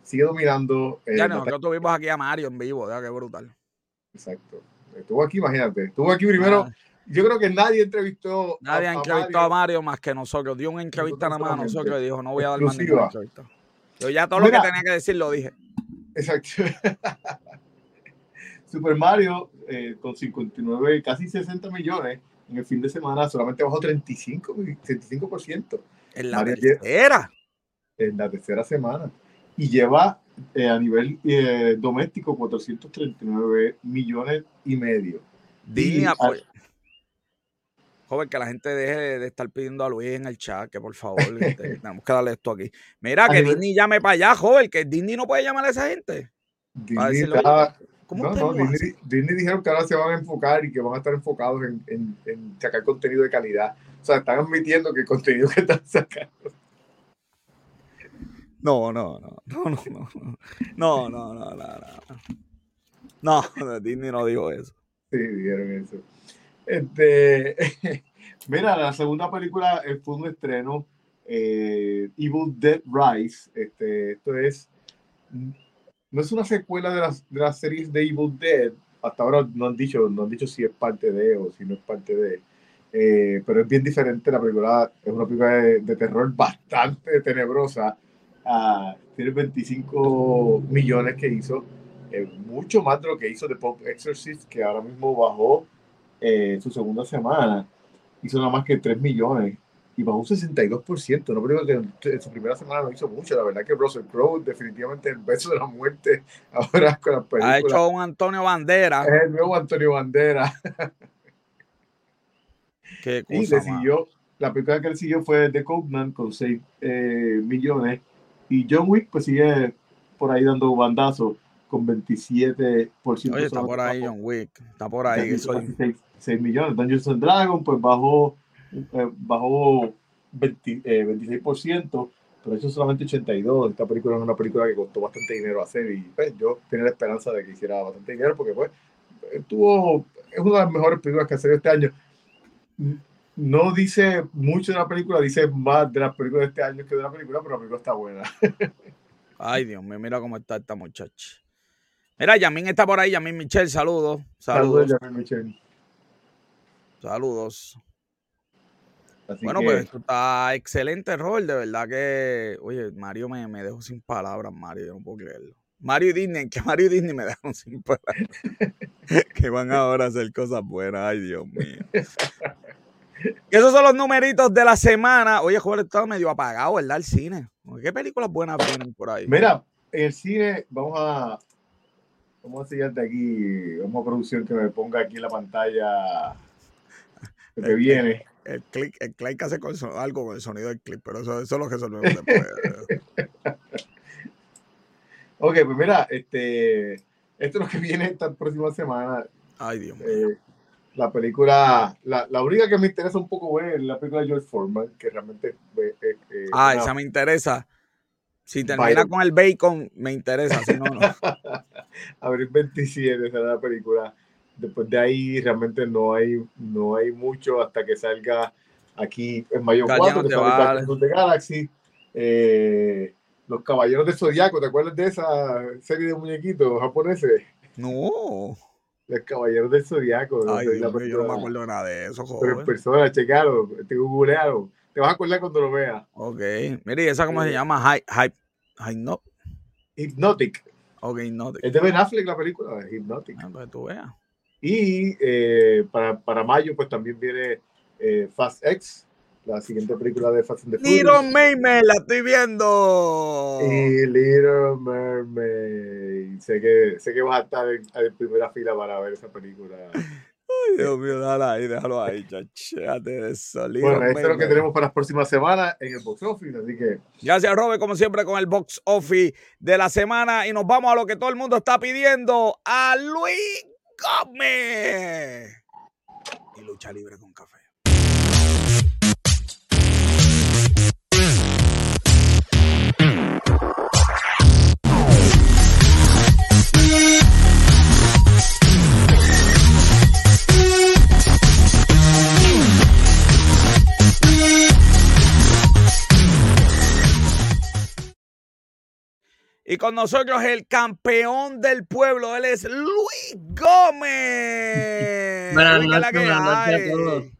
sigue dominando. Eh, ya no, nosotros tuvimos aquí a Mario en vivo, ya qué brutal. Exacto. Estuvo aquí, imagínate. Estuvo aquí primero. Ah. Yo creo que nadie entrevistó. Nadie a, entrevistó a Mario. más que nosotros. Dio una entrevista nada más a nosotros y dijo: No voy a dar más ninguna entrevista. Yo ya todo lo que tenía que decir lo dije. Exacto. Super Mario eh, con 59, casi 60 millones en el fin de semana, solamente bajó 35, 35%. En la tercera. En la tercera semana. Y lleva eh, a nivel eh, doméstico 439 millones y medio. Disney apoya. Joven, que la gente deje de estar pidiendo a Luis en el chat, que por favor, tenemos que darle esto aquí. Mira, que Disney llame para allá, joven, que Disney no puede llamar a esa gente. Disney está, no, no, Disney, dijeron que ahora se van a enfocar y que van a estar enfocados en, sacar contenido de calidad. O sea, están admitiendo que el contenido que están sacando. No, no, no, no, no, no, no, no, no, no, no, Disney no dijo eso. Sí, dijeron eso. Este, mira, la segunda película fue un estreno, eh, Evil Dead Rise. Este, esto es no es una secuela de las, de las series de Evil Dead. Hasta ahora no han dicho, no han dicho si es parte de o si no es parte de. Eh, pero es bien diferente. La película es una película de, terror bastante tenebrosa. Ah, tiene 25 millones que hizo. mucho más de lo que hizo The Pop Exorcist, que ahora mismo bajó eh, su segunda semana. Hizo nada más que 3 millones y bajó un 62%. No creo que en su primera semana no hizo mucho. La verdad que Russell Crowe, definitivamente el beso de la muerte, ahora con la película. Ha hecho un Antonio Bandera. Es el nuevo Antonio Bandera. Qué cosa, y la película que él siguió fue The Covenant con 6 eh, millones. Y John Wick, pues sigue por ahí dando bandazos con 27%. Oye, está por ahí John Wick. Está por ahí. 6, 6 millones. Dungeons and Dragons, pues bajó eh, bajó 20, 26%, pero eso solamente 82. Esta película es una película que costó bastante dinero hacer y pues, yo tenía la esperanza de que hiciera bastante dinero porque pues tuvo, es una de las mejores películas que hacer este año. No dice mucho de la película, dice más de la película de este año que de la película, pero la película está buena. Ay, Dios mío, mira cómo está esta muchacha. Mira, Yamin está por ahí, Yamin Michelle, saludos. Saludos, Yamin Michelle. Saludos bueno, pues esto está excelente, rol. De verdad que, oye, Mario me, me dejó sin palabras, Mario. Yo no puedo creerlo. Mario y Disney, que Mario y Disney me dejaron sin parar. que van ahora a hacer cosas buenas. Ay, Dios mío. Esos son los numeritos de la semana. Oye, joven, está medio apagado, ¿verdad? El cine. ¿Qué películas buenas vienen por ahí? Mira, el cine, vamos a. Vamos a enseñarte aquí. Vamos a producción que me ponga aquí en la pantalla lo que viene. El, click, el click hace con algo con el sonido del clip, pero eso, eso es lo que resolvemos después. ok, pues mira, este, esto es lo que viene esta próxima semana. Ay, Dios mío. Eh, la película, la, la, única que me interesa un poco es la película de George Foreman, que realmente... Eh, eh, ah, esa me interesa. Si termina con el bacon, me interesa, si no, no. Abril 27 será la película. Después de ahí realmente no hay, no hay mucho hasta que salga aquí en mayo 4, que sale de Galaxy. Eh, los Caballeros del Zodiaco, ¿te acuerdas de esa serie de muñequitos japoneses? No. Los Caballeros del Zodiaco. Ay, Dios mío, yo no me acuerdo nada de eso, joder. Pero en persona, checalo, te googlealo. Te vas a acordar cuando lo veas. Ok. Mire, ¿y esa cómo se llama? Hypnotic. Ok, Hypnotic. Es de Ben Affleck la película, Hypnotic. Ah, pues tú veas. Y eh, para, para mayo, pues también viene eh, Fast X, la siguiente película de Fast and the Furious. Little Mermaid, la estoy viendo. Y Little Mermaid. Sé que, sé que vas a estar en, primera fila para ver esa película. Ay, Dios mío, déjalo ahí, déjalo ahí, chachate de eso. bueno, esto es lo que tenemos para las próximas semanas en el box office, así que. Gracias, Robert, como siempre, con el box office de la semana. Y nos vamos a lo que todo el mundo está pidiendo: a Luis Gómez. Y lucha libre con café. Y con nosotros el campeón del pueblo, él es Luis Gómez. Buenas noches, la que hay?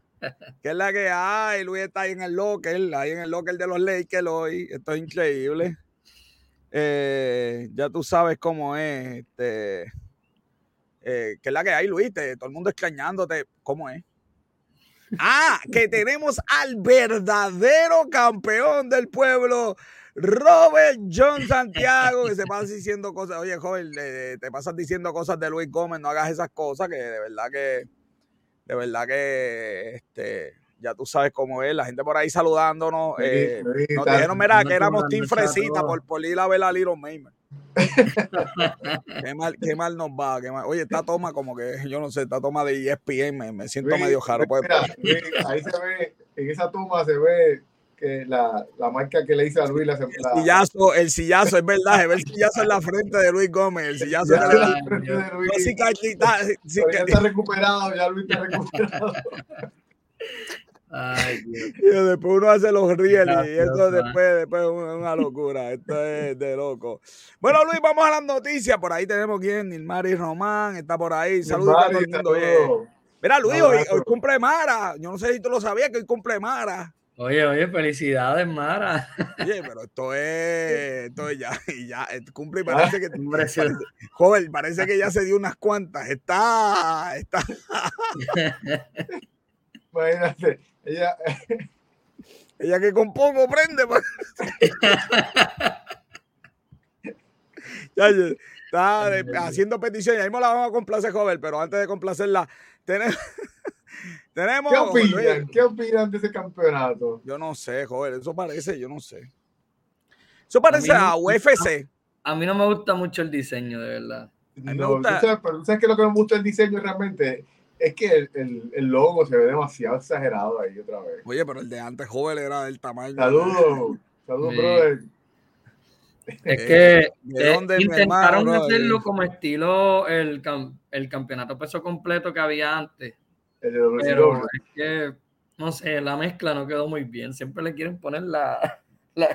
¿Qué es la que hay? Luis está ahí en el locker, ahí en el locker de los Lakers hoy. Esto es increíble. Eh, ya tú sabes cómo es. Este, eh, ¿Qué es la que hay, Luis? todo el mundo extrañándote. ¿Cómo es? Ah, que tenemos al verdadero campeón del pueblo. Robert John Santiago, que se pasa diciendo cosas. Oye, joven, te pasas diciendo cosas de Luis Gómez, no hagas esas cosas, que de verdad que, de verdad que, este, ya tú sabes cómo es, la gente por ahí saludándonos. Eh, nos dijeron, mira, que éramos Team Fresita por, por ir a ver a Little Maymer. qué, mal, qué mal nos va. Qué mal. Oye, esta toma como que, yo no sé, esta toma de ESPN, me, me siento medio jaro. Pues, ahí se ve, en esa toma se ve que la, la, marca que le hice a Luis la, el sillazo, el sillazo, es verdad, el sillazo en la frente de Luis Gómez, el sillazo en la, frente de Luis. No, sí, sí, ya está recuperado, ya Luis está recuperado. Ay, Dios. Y después uno hace los reels y esto después, después es una locura. Esto es de loco. Bueno, Luis, vamos a las noticias. Por ahí tenemos quien, Nilmari Román, está por ahí. Saludos a todo el mundo. Mira, Luis, hoy, hoy, cumple Mara. Yo no sé si tú lo sabías que hoy cumple Mara. Oye, oye, felicidades, Mara. Oye, pero esto es, esto es ya, y ya, eh, cumple y parece que, parece, joven, parece que ya se dio unas cuantas. Está, está. Imagínate, ella. ella que compongo prende. Pues. ya, está haciendo peticiones. Ahí mismo la vamos a complacer, joven, pero antes de complacerla, tenemos. Tenemos. ¿Qué opinan? ¿Qué opinan de ese campeonato? Yo no sé, joder. Eso parece, yo no sé. Eso parece a, UFC. A, mí no me gusta mucho el diseño, de verdad. A mí me gusta... ¿sabes, pero ¿sabes qué es lo que me gusta el diseño realmente? Es que el, el, logo se ve demasiado exagerado ahí otra vez. Oye, pero el de antes joven era del tamaño. Saludos. Saludos, brother. Es que eh, intentaron hacerlo como estilo el, el campeonato peso completo que había antes pero es que, no sé, la mezcla no quedó muy bien. Siempre le quieren poner la,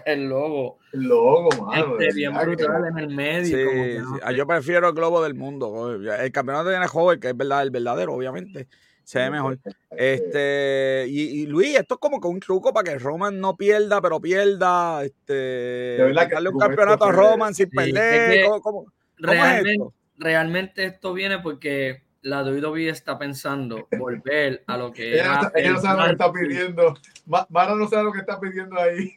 el logo. El logo, mano. Este, bien brutal en el medio. Sí, ah, Yo prefiero el globo del mundo. El campeonato tiene joven, que es verdad, el verdadero, obviamente. Se ve mejor. Este, y, Luis, esto es como que un truco para que Roman no pierda, pero pierda. Este, darle un campeonato a Roman sin perder. ¿Cómo, realmente, realmente esto viene porque la WWE está pensando volver a lo que ella era. ella no sabe lo que está pidiendo. Mara no sabe lo que está pidiendo ahí.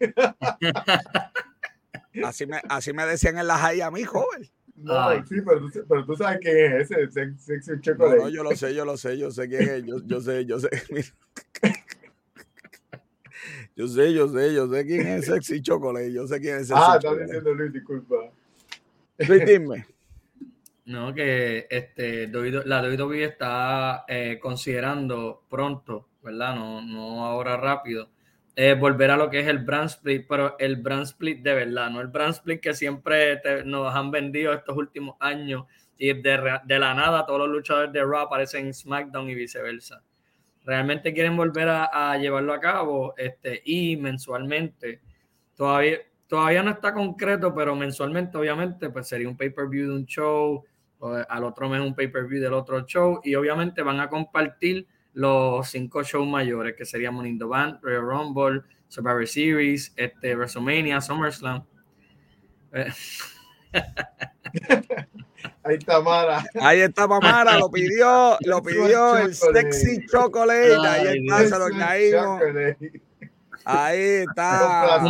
así, me, así me decían en la JAI a mí, joven. No, sí, pero tú, pero tú, sabes quién es ese, Sexy Chocolate. No, yo lo sé, yo lo sé, yo sé quién es, yo, yo sé, yo sé. Yo sé, yo sé, yo sé quién es Sexy Chocolate, yo sé quién es Sexy Ah, estás diciendo Luis, disculpa. Luis, dime. No, que este, la WWE está eh, considerando pronto, ¿verdad? No, no ahora rápido, eh, volver a lo que es el brand split, pero el brand split de verdad, no el brand split que siempre nos han vendido estos últimos años y de, de, la nada todos los luchadores de Raw aparecen en SmackDown y viceversa. Realmente quieren volver a, llevarlo a cabo este, y mensualmente. Todavía, todavía no está concreto, pero mensualmente obviamente pues sería un pay-per-view de un show, al otro mes un pay-per-view del otro show y obviamente van a compartir los cinco shows mayores que serían Money in the Band, Royal Rumble, Survivor Series, este, WrestleMania, SummerSlam. Ahí está Mara. Ahí está Mara, lo pidió, lo pidió el sexy chocolate. Ahí está, se lo caímos. Ahí está.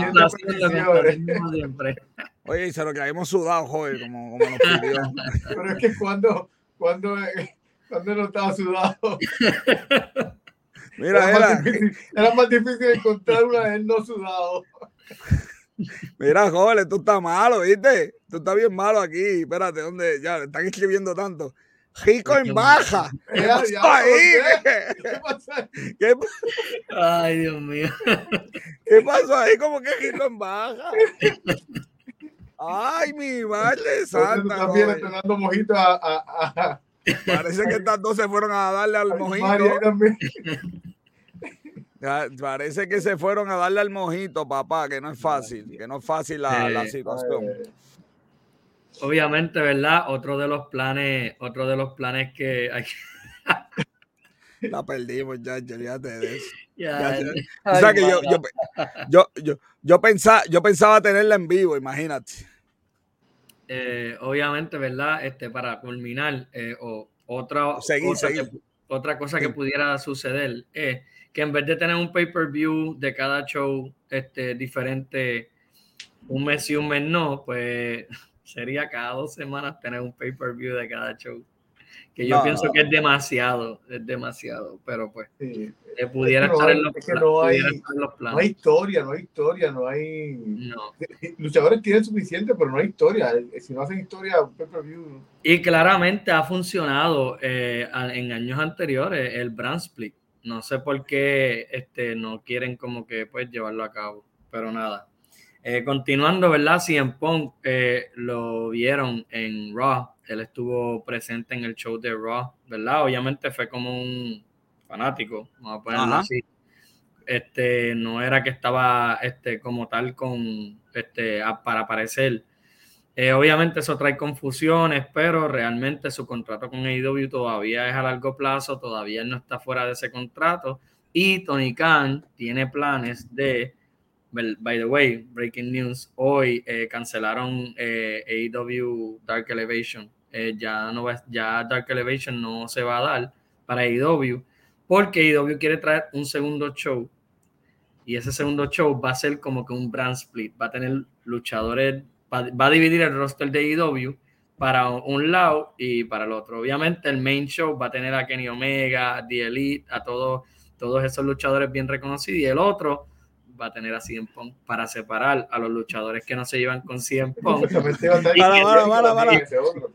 Oye, y se lo caímos sudado, joder, como, como nos pidió. Pero es que cuando, cuando, cuando no estaba sudado. Mira, era, Más difícil, era más difícil encontrar una vez no sudado. Mira, joven, tú estás malo, ¿viste? Tú estás bien malo aquí. Espérate, ¿dónde? Ya, están escribiendo tanto. Rico en baja. ¿Qué pasó ahí? ¿Qué pasó ahí? ¿Qué... Ay, Dios mío. ¿Qué pasó ahí? ¿Cómo que Rico en baja? Ay, mi madre santa. También están dando mojito a, a, a, Parece que estas dos se fueron a darle al mojito. Parece que se fueron a darle al mojito, papá, que no es fácil, que no es fácil la, la situación. Obviamente, ¿verdad? Otro de los planes, otro de los planes que hay La perdimos ya, olvídate de eso. O sea que yo, yo, yo, yo, yo, pensaba, yo pensaba tenerla en vivo, imagínate. Eh, obviamente, ¿verdad? Este, para culminar, eh, o otra, cosa Que, otra cosa que pudiera suceder es que en vez de tener un pay-per-view de cada show este, diferente, un mes y un mes no, pues sería cada dos semanas tener un pay-per-view de cada show que yo pienso que es demasiado, es demasiado, pero pues eh, pudiera estar, en los, no hay, planes. No hay historia, no hay historia, no hay... No. Luchadores tienen suficiente, pero no hay historia. Eh, si no hacen historia, un pay-per-view... Y claramente ha funcionado eh, en años anteriores el brand split. No sé por qué este, no quieren como que pues llevarlo a cabo, pero nada. continuando, ¿verdad? Si en Punk lo vieron en Raw él estuvo presente en el show de Raw, ¿verdad? Obviamente fue como un fanático, vamos a ponerlo así. Este, no era que estaba este, como tal con, este, para aparecer. Eh, obviamente eso trae confusiones, pero realmente su contrato con AEW todavía es a largo plazo, todavía no está fuera de ese contrato. Y Tony Khan tiene planes de, by the way, breaking news, hoy eh, cancelaron eh, AEW Dark Elevation eh, ya, no va, ya Dark Elevation no se va a dar para IW, porque IW quiere traer un segundo show. Y ese segundo show va a ser como que un brand split, va a tener luchadores, va, a dividir el roster de IW para un lado y para el otro. Obviamente el main show va a tener a Kenny Omega, The Elite, a todos, todos esos luchadores bien reconocidos. Y el otro va a tener a CM Punk para separar a los luchadores que no se llevan con CM Punk. para, para, para, para,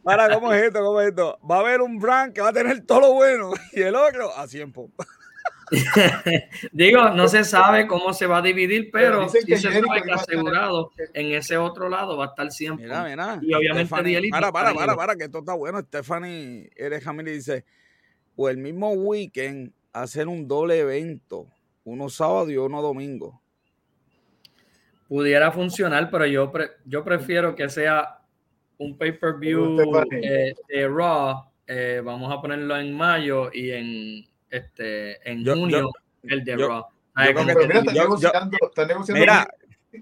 para, ¿cómo es esto? ¿Cómo es esto? Va a haber un brand que va a tener todo lo bueno y el otro a CM Punk. Digo, no se sabe cómo se va a dividir, pero, sí se sabe que asegurado en ese otro lado va a estar siempre. Mira, mira. Y obviamente Para, para, para, para, que esto está bueno. Stephanie Eres dice, o el mismo weekend hacer un doble evento, uno sábado y uno domingo. Pudiera funcionar, pero yo, yo prefiero que sea un pay-per-view eh, de Raw. Eh, vamos a ponerlo en mayo y en este en junio el de Raw. mira,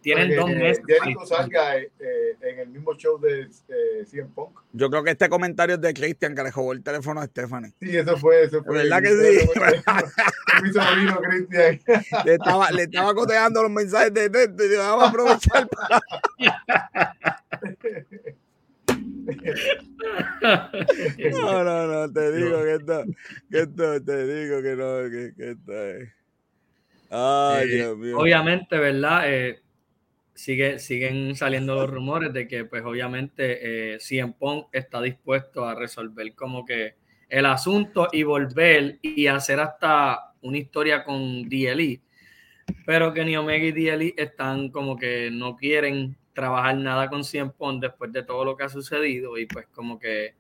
tienen dos meses. Jericho salga eh, eh, en el mismo show de eh, CM Punk. Yo creo que este comentario es de Christian que le robó el teléfono a Stephanie. Sí, eso fue, eso fue. ¿Verdad que sí? Mi sobrino Christian. Le estaba, le estaba coteando los mensajes de texto y vamos a aprovechar para. No, no, no, te digo que esto, que esto, te digo que no, que, que esto es. Ay, Dios mío. Obviamente, ¿verdad? Eh, sigue, siguen saliendo los rumores de que, pues obviamente, eh, CM Punk está dispuesto a resolver como que el asunto y volver y hacer hasta una historia con DLE. Pero que ni Omega y DLE están como que no quieren trabajar nada con CM Punk después de todo lo que ha sucedido y pues como que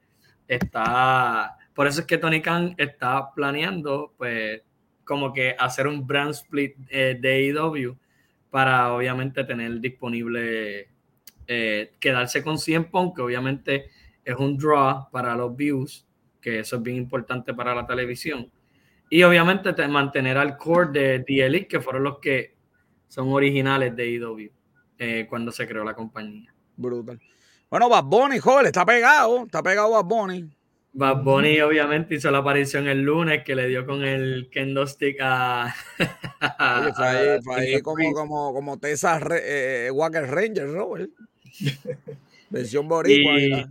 está... Por eso es que Tony Khan está planeando pues como que hacer un brand split eh, de AEW para obviamente tener disponible, eh, quedarse con 100 Punk, que obviamente es un draw para los views, que eso es bien importante para la televisión. Y obviamente mantener al core de The Elite, que fueron los que son originales de AEW eh, cuando se creó la compañía. Brutal. Bueno, Bad Bunny, joven, está pegado, está pegado Bad Bunny. Bad Bunny obviamente hizo la aparición el lunes que le dio con el kendo stick a... Oye, fue ahí, como, como, como Tessa eh, Walker Ranger, Robert. Versión boricua. Y,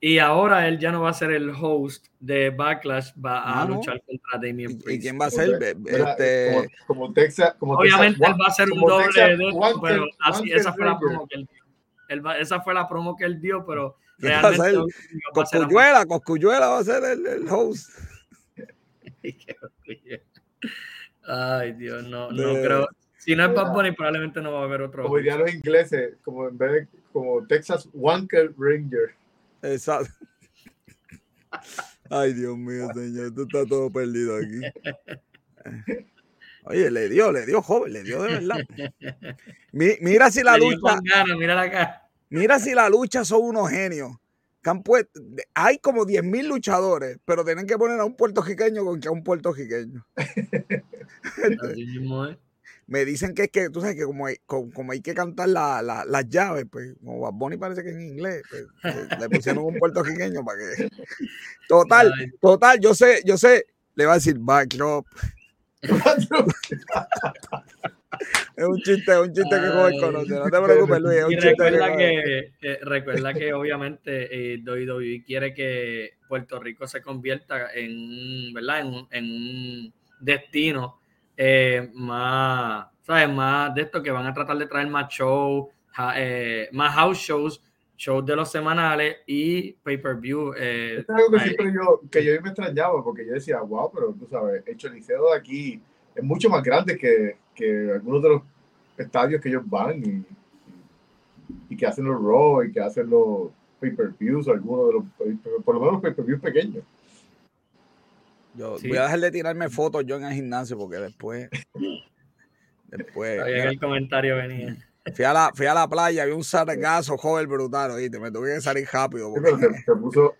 y, ahora él ya no va a ser el host de Backlash, va a ah, luchar contra Damien Priest. ¿Y quién va a ser? Este... Como, Texas... Como obviamente él va a ser un doble de pero así, esa fue la promo que él dio. esa fue la promo que él dio, pero Realmente, Coscuyuela, Coscuyuela va a ser el, el host. Ay, Dios, no, no creo. Si no es Bad Bunny, probablemente no va a haber otro. Como dirían los ingleses, como en vez de como Texas Wanker Ranger. Exacto. Ay, Dios mío, señor, esto está todo perdido aquí. Oye, le dio, le dio, joven, le dio de verdad. mira si la lucha. mira la cara. Mira si la lucha son unos genios. hay como 10.000 luchadores, pero tienen que poner a un puertorriqueño con que a un puertorriqueño. Me dicen que es que, tú sabes que como hay, como, hay que cantar las llaves, pues como Bad Bunny parece que en inglés, pues, le pusieron un puertorriqueño para que... Total, total, yo sé, yo sé, le va a decir backdrop. es un chiste, es un chiste que joven conoce. No te preocupes, Luis. Es un chiste recuerda que, recuerda que obviamente eh, WWE quiere que Puerto Rico se convierta en, ¿verdad? en, en un destino eh, más, ¿sabes? Más de esto que van a tratar de traer más shows, eh, más house shows, shows de los semanales y pay-per-view. Eh, es algo que siempre yo, que yo me extrañaba porque yo decía, wow, pero tú sabes, el choliseo de aquí es mucho más grande que, que algunos de los estadios que ellos van y, y, que hacen los Raw y que hacen los pay-per-views, algunos de los, por lo menos los pay-per-views pequeños. Yo voy a dejar de tirarme fotos yo en el gimnasio porque después. después. el comentario venía. Fui a la, fui a la playa, vi un sargazo joven brutal, oíste, me tuve que salir rápido. se, puso,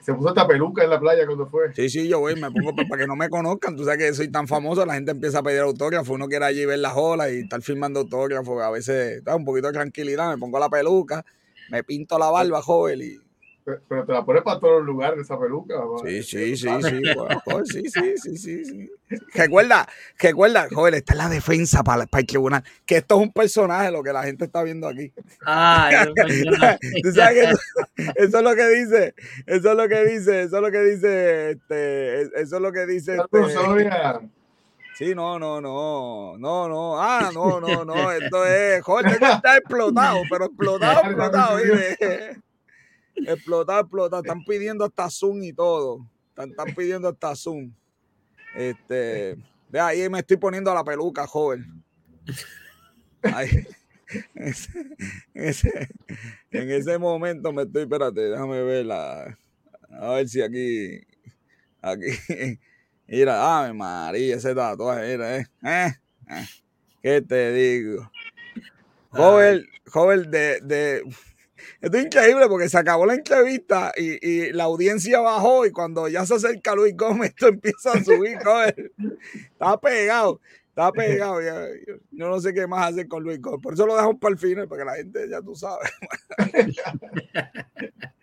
se, puso esta peluca en la playa cuando fue. Sí, sí, yo voy, me pongo para, que no me conozcan. Tú sabes que soy tan famoso, la gente empieza a pedir autógrafo. Uno quiere allí ver las olas y estar filmando autógrafos. A veces da un poquito de tranquilidad, me pongo la peluca, me pinto la barba, joven, y pero te la pones para todos los lugares esa peluca. Sí, sí, sí, sí, sí, sí, sí, sí, sí Recuerda, recuerda, joven, esta es la defensa para, para el tribunal, que esto es un personaje lo que la gente está viendo aquí. Ah, ¿Tú sabes que eso, es lo que dice, eso es lo que dice, eso es lo que dice, este, eso es lo que dice. Este, Sí, no, no, no, no, no, ah, no, no, no, esto es, Jorge está explotado, pero explotado, explotado, mire. Explotar, explotar. Están pidiendo hasta Zoom y todo. Están, están pidiendo hasta Zoom. Este, ve ahí me estoy poniendo la peluca, joven. Ahí, ese, en ese momento me estoy, espérate, déjame ver la, a ver si aquí, aquí, mira, ave María, ese tatuaje, mira, eh, eh, eh ¿qué te digo? Joven, joven de, de, Esto es increíble porque se acabó la entrevista y, y, la audiencia bajó y cuando ya se acerca Luis Gómez, esto empieza a subir, joven. Está pegado. Está pegado. Yo, no sé qué más hacer con Luis Gómez. Por eso lo dejamos para el final, para que la gente, ya tú sabes.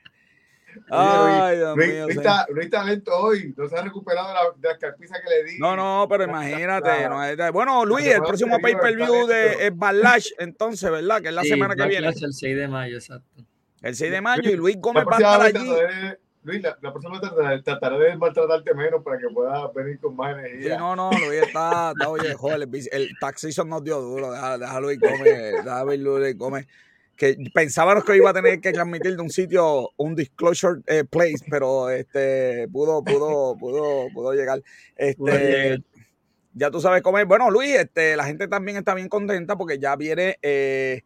Ay, Dios Luis, mío. Luis, está, Luis está lento hoy. No se ha recuperado de la, de la carpiza que le di. No, no, pero imagínate. No, bueno, Luis, el próximo pay-per-view de es Balash, entonces, ¿verdad? Que es la sí, semana que viene. el 6 de mayo, exacto. El 6 de mayo y Luis Gómez va a estar allí. De, Luis, la, la próxima tratará, tratará de maltratarte menos para que puedas venir con más energía. Sí, no, no, Luis está, está oye, joder, el, el nos dio duro. Deja, deja Luis Gómez, deja Luis Gómez que pensábamos que iba a tener que transmitir de un sitio un disclosure eh, place, pero este pudo, pudo, pudo, pudo llegar. Este, ya tú sabes cómo es. Bueno, Luis, este, la gente también está bien contenta porque ya viene eh,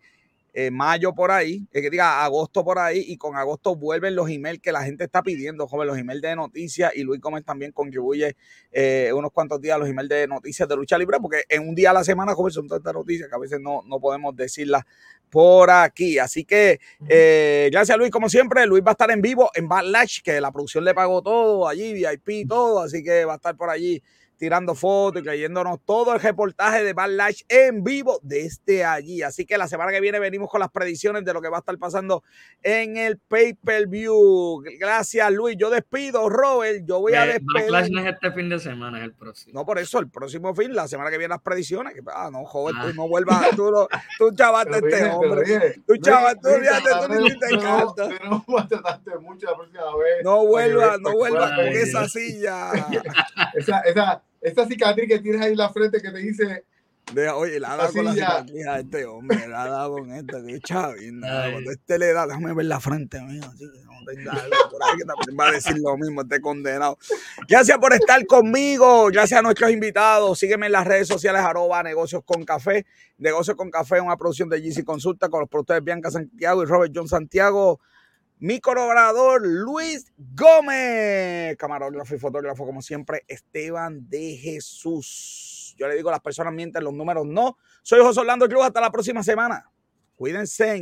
eh, mayo por ahí, que diga agosto por ahí, y con agosto vuelven los emails que la gente está pidiendo, joven, los emails de noticias, y Luis Gómez también contribuye unos cuantos días a los emails de noticias de lucha libre, porque en un día a la semana, joven, son tantas noticias que a veces no, no podemos decirlas por aquí. Así que eh, gracias Luis, como siempre. Luis va a estar en vivo en Backlash, que la producción le pagó todo allí, VIP, todo. Así que va a estar por allí tirando fotos y leyéndonos todo el reportaje de Backlash en vivo desde allí. Así que la semana que viene venimos con las predicciones de lo que va a estar pasando en el pay-per-view. Gracias, Luis. Yo despido, Robert. Yo voy a despedir. Backlash no es este fin de semana, es el próximo. No, por eso, el próximo fin, la semana que viene las predicciones. Que, ah, no, joven, ah. tú no vuelvas, tú, no, tú chavaste este hombre. tú chavaste, tú fíjate, tú ni te encanta. No, no mucho la próxima vez. No vuelvas, no vuelvas con esa silla. esa, esa esta cicatriz que tienes ahí en la frente que te dice. Deja, oye, la ha dado con la cicatriz a este hombre, la ha dado con esta, que chavinda. Cuando este le da, déjame ver la frente mía, así que no tenga algo por ahí que también va a decir lo mismo, este condenado. Gracias por estar conmigo, gracias a nuestros invitados. Sígueme en las redes sociales, arroba negocios con café. Negocios con café, una producción de GC Consulta con los productores Bianca Santiago y Robert John Santiago mi colaborador Luis Gómez, camarógrafo y fotógrafo, como siempre, Esteban de Jesús. Yo le digo, las personas mienten, los números no. Soy José Orlando Cruz, hasta la próxima semana. Cuídense.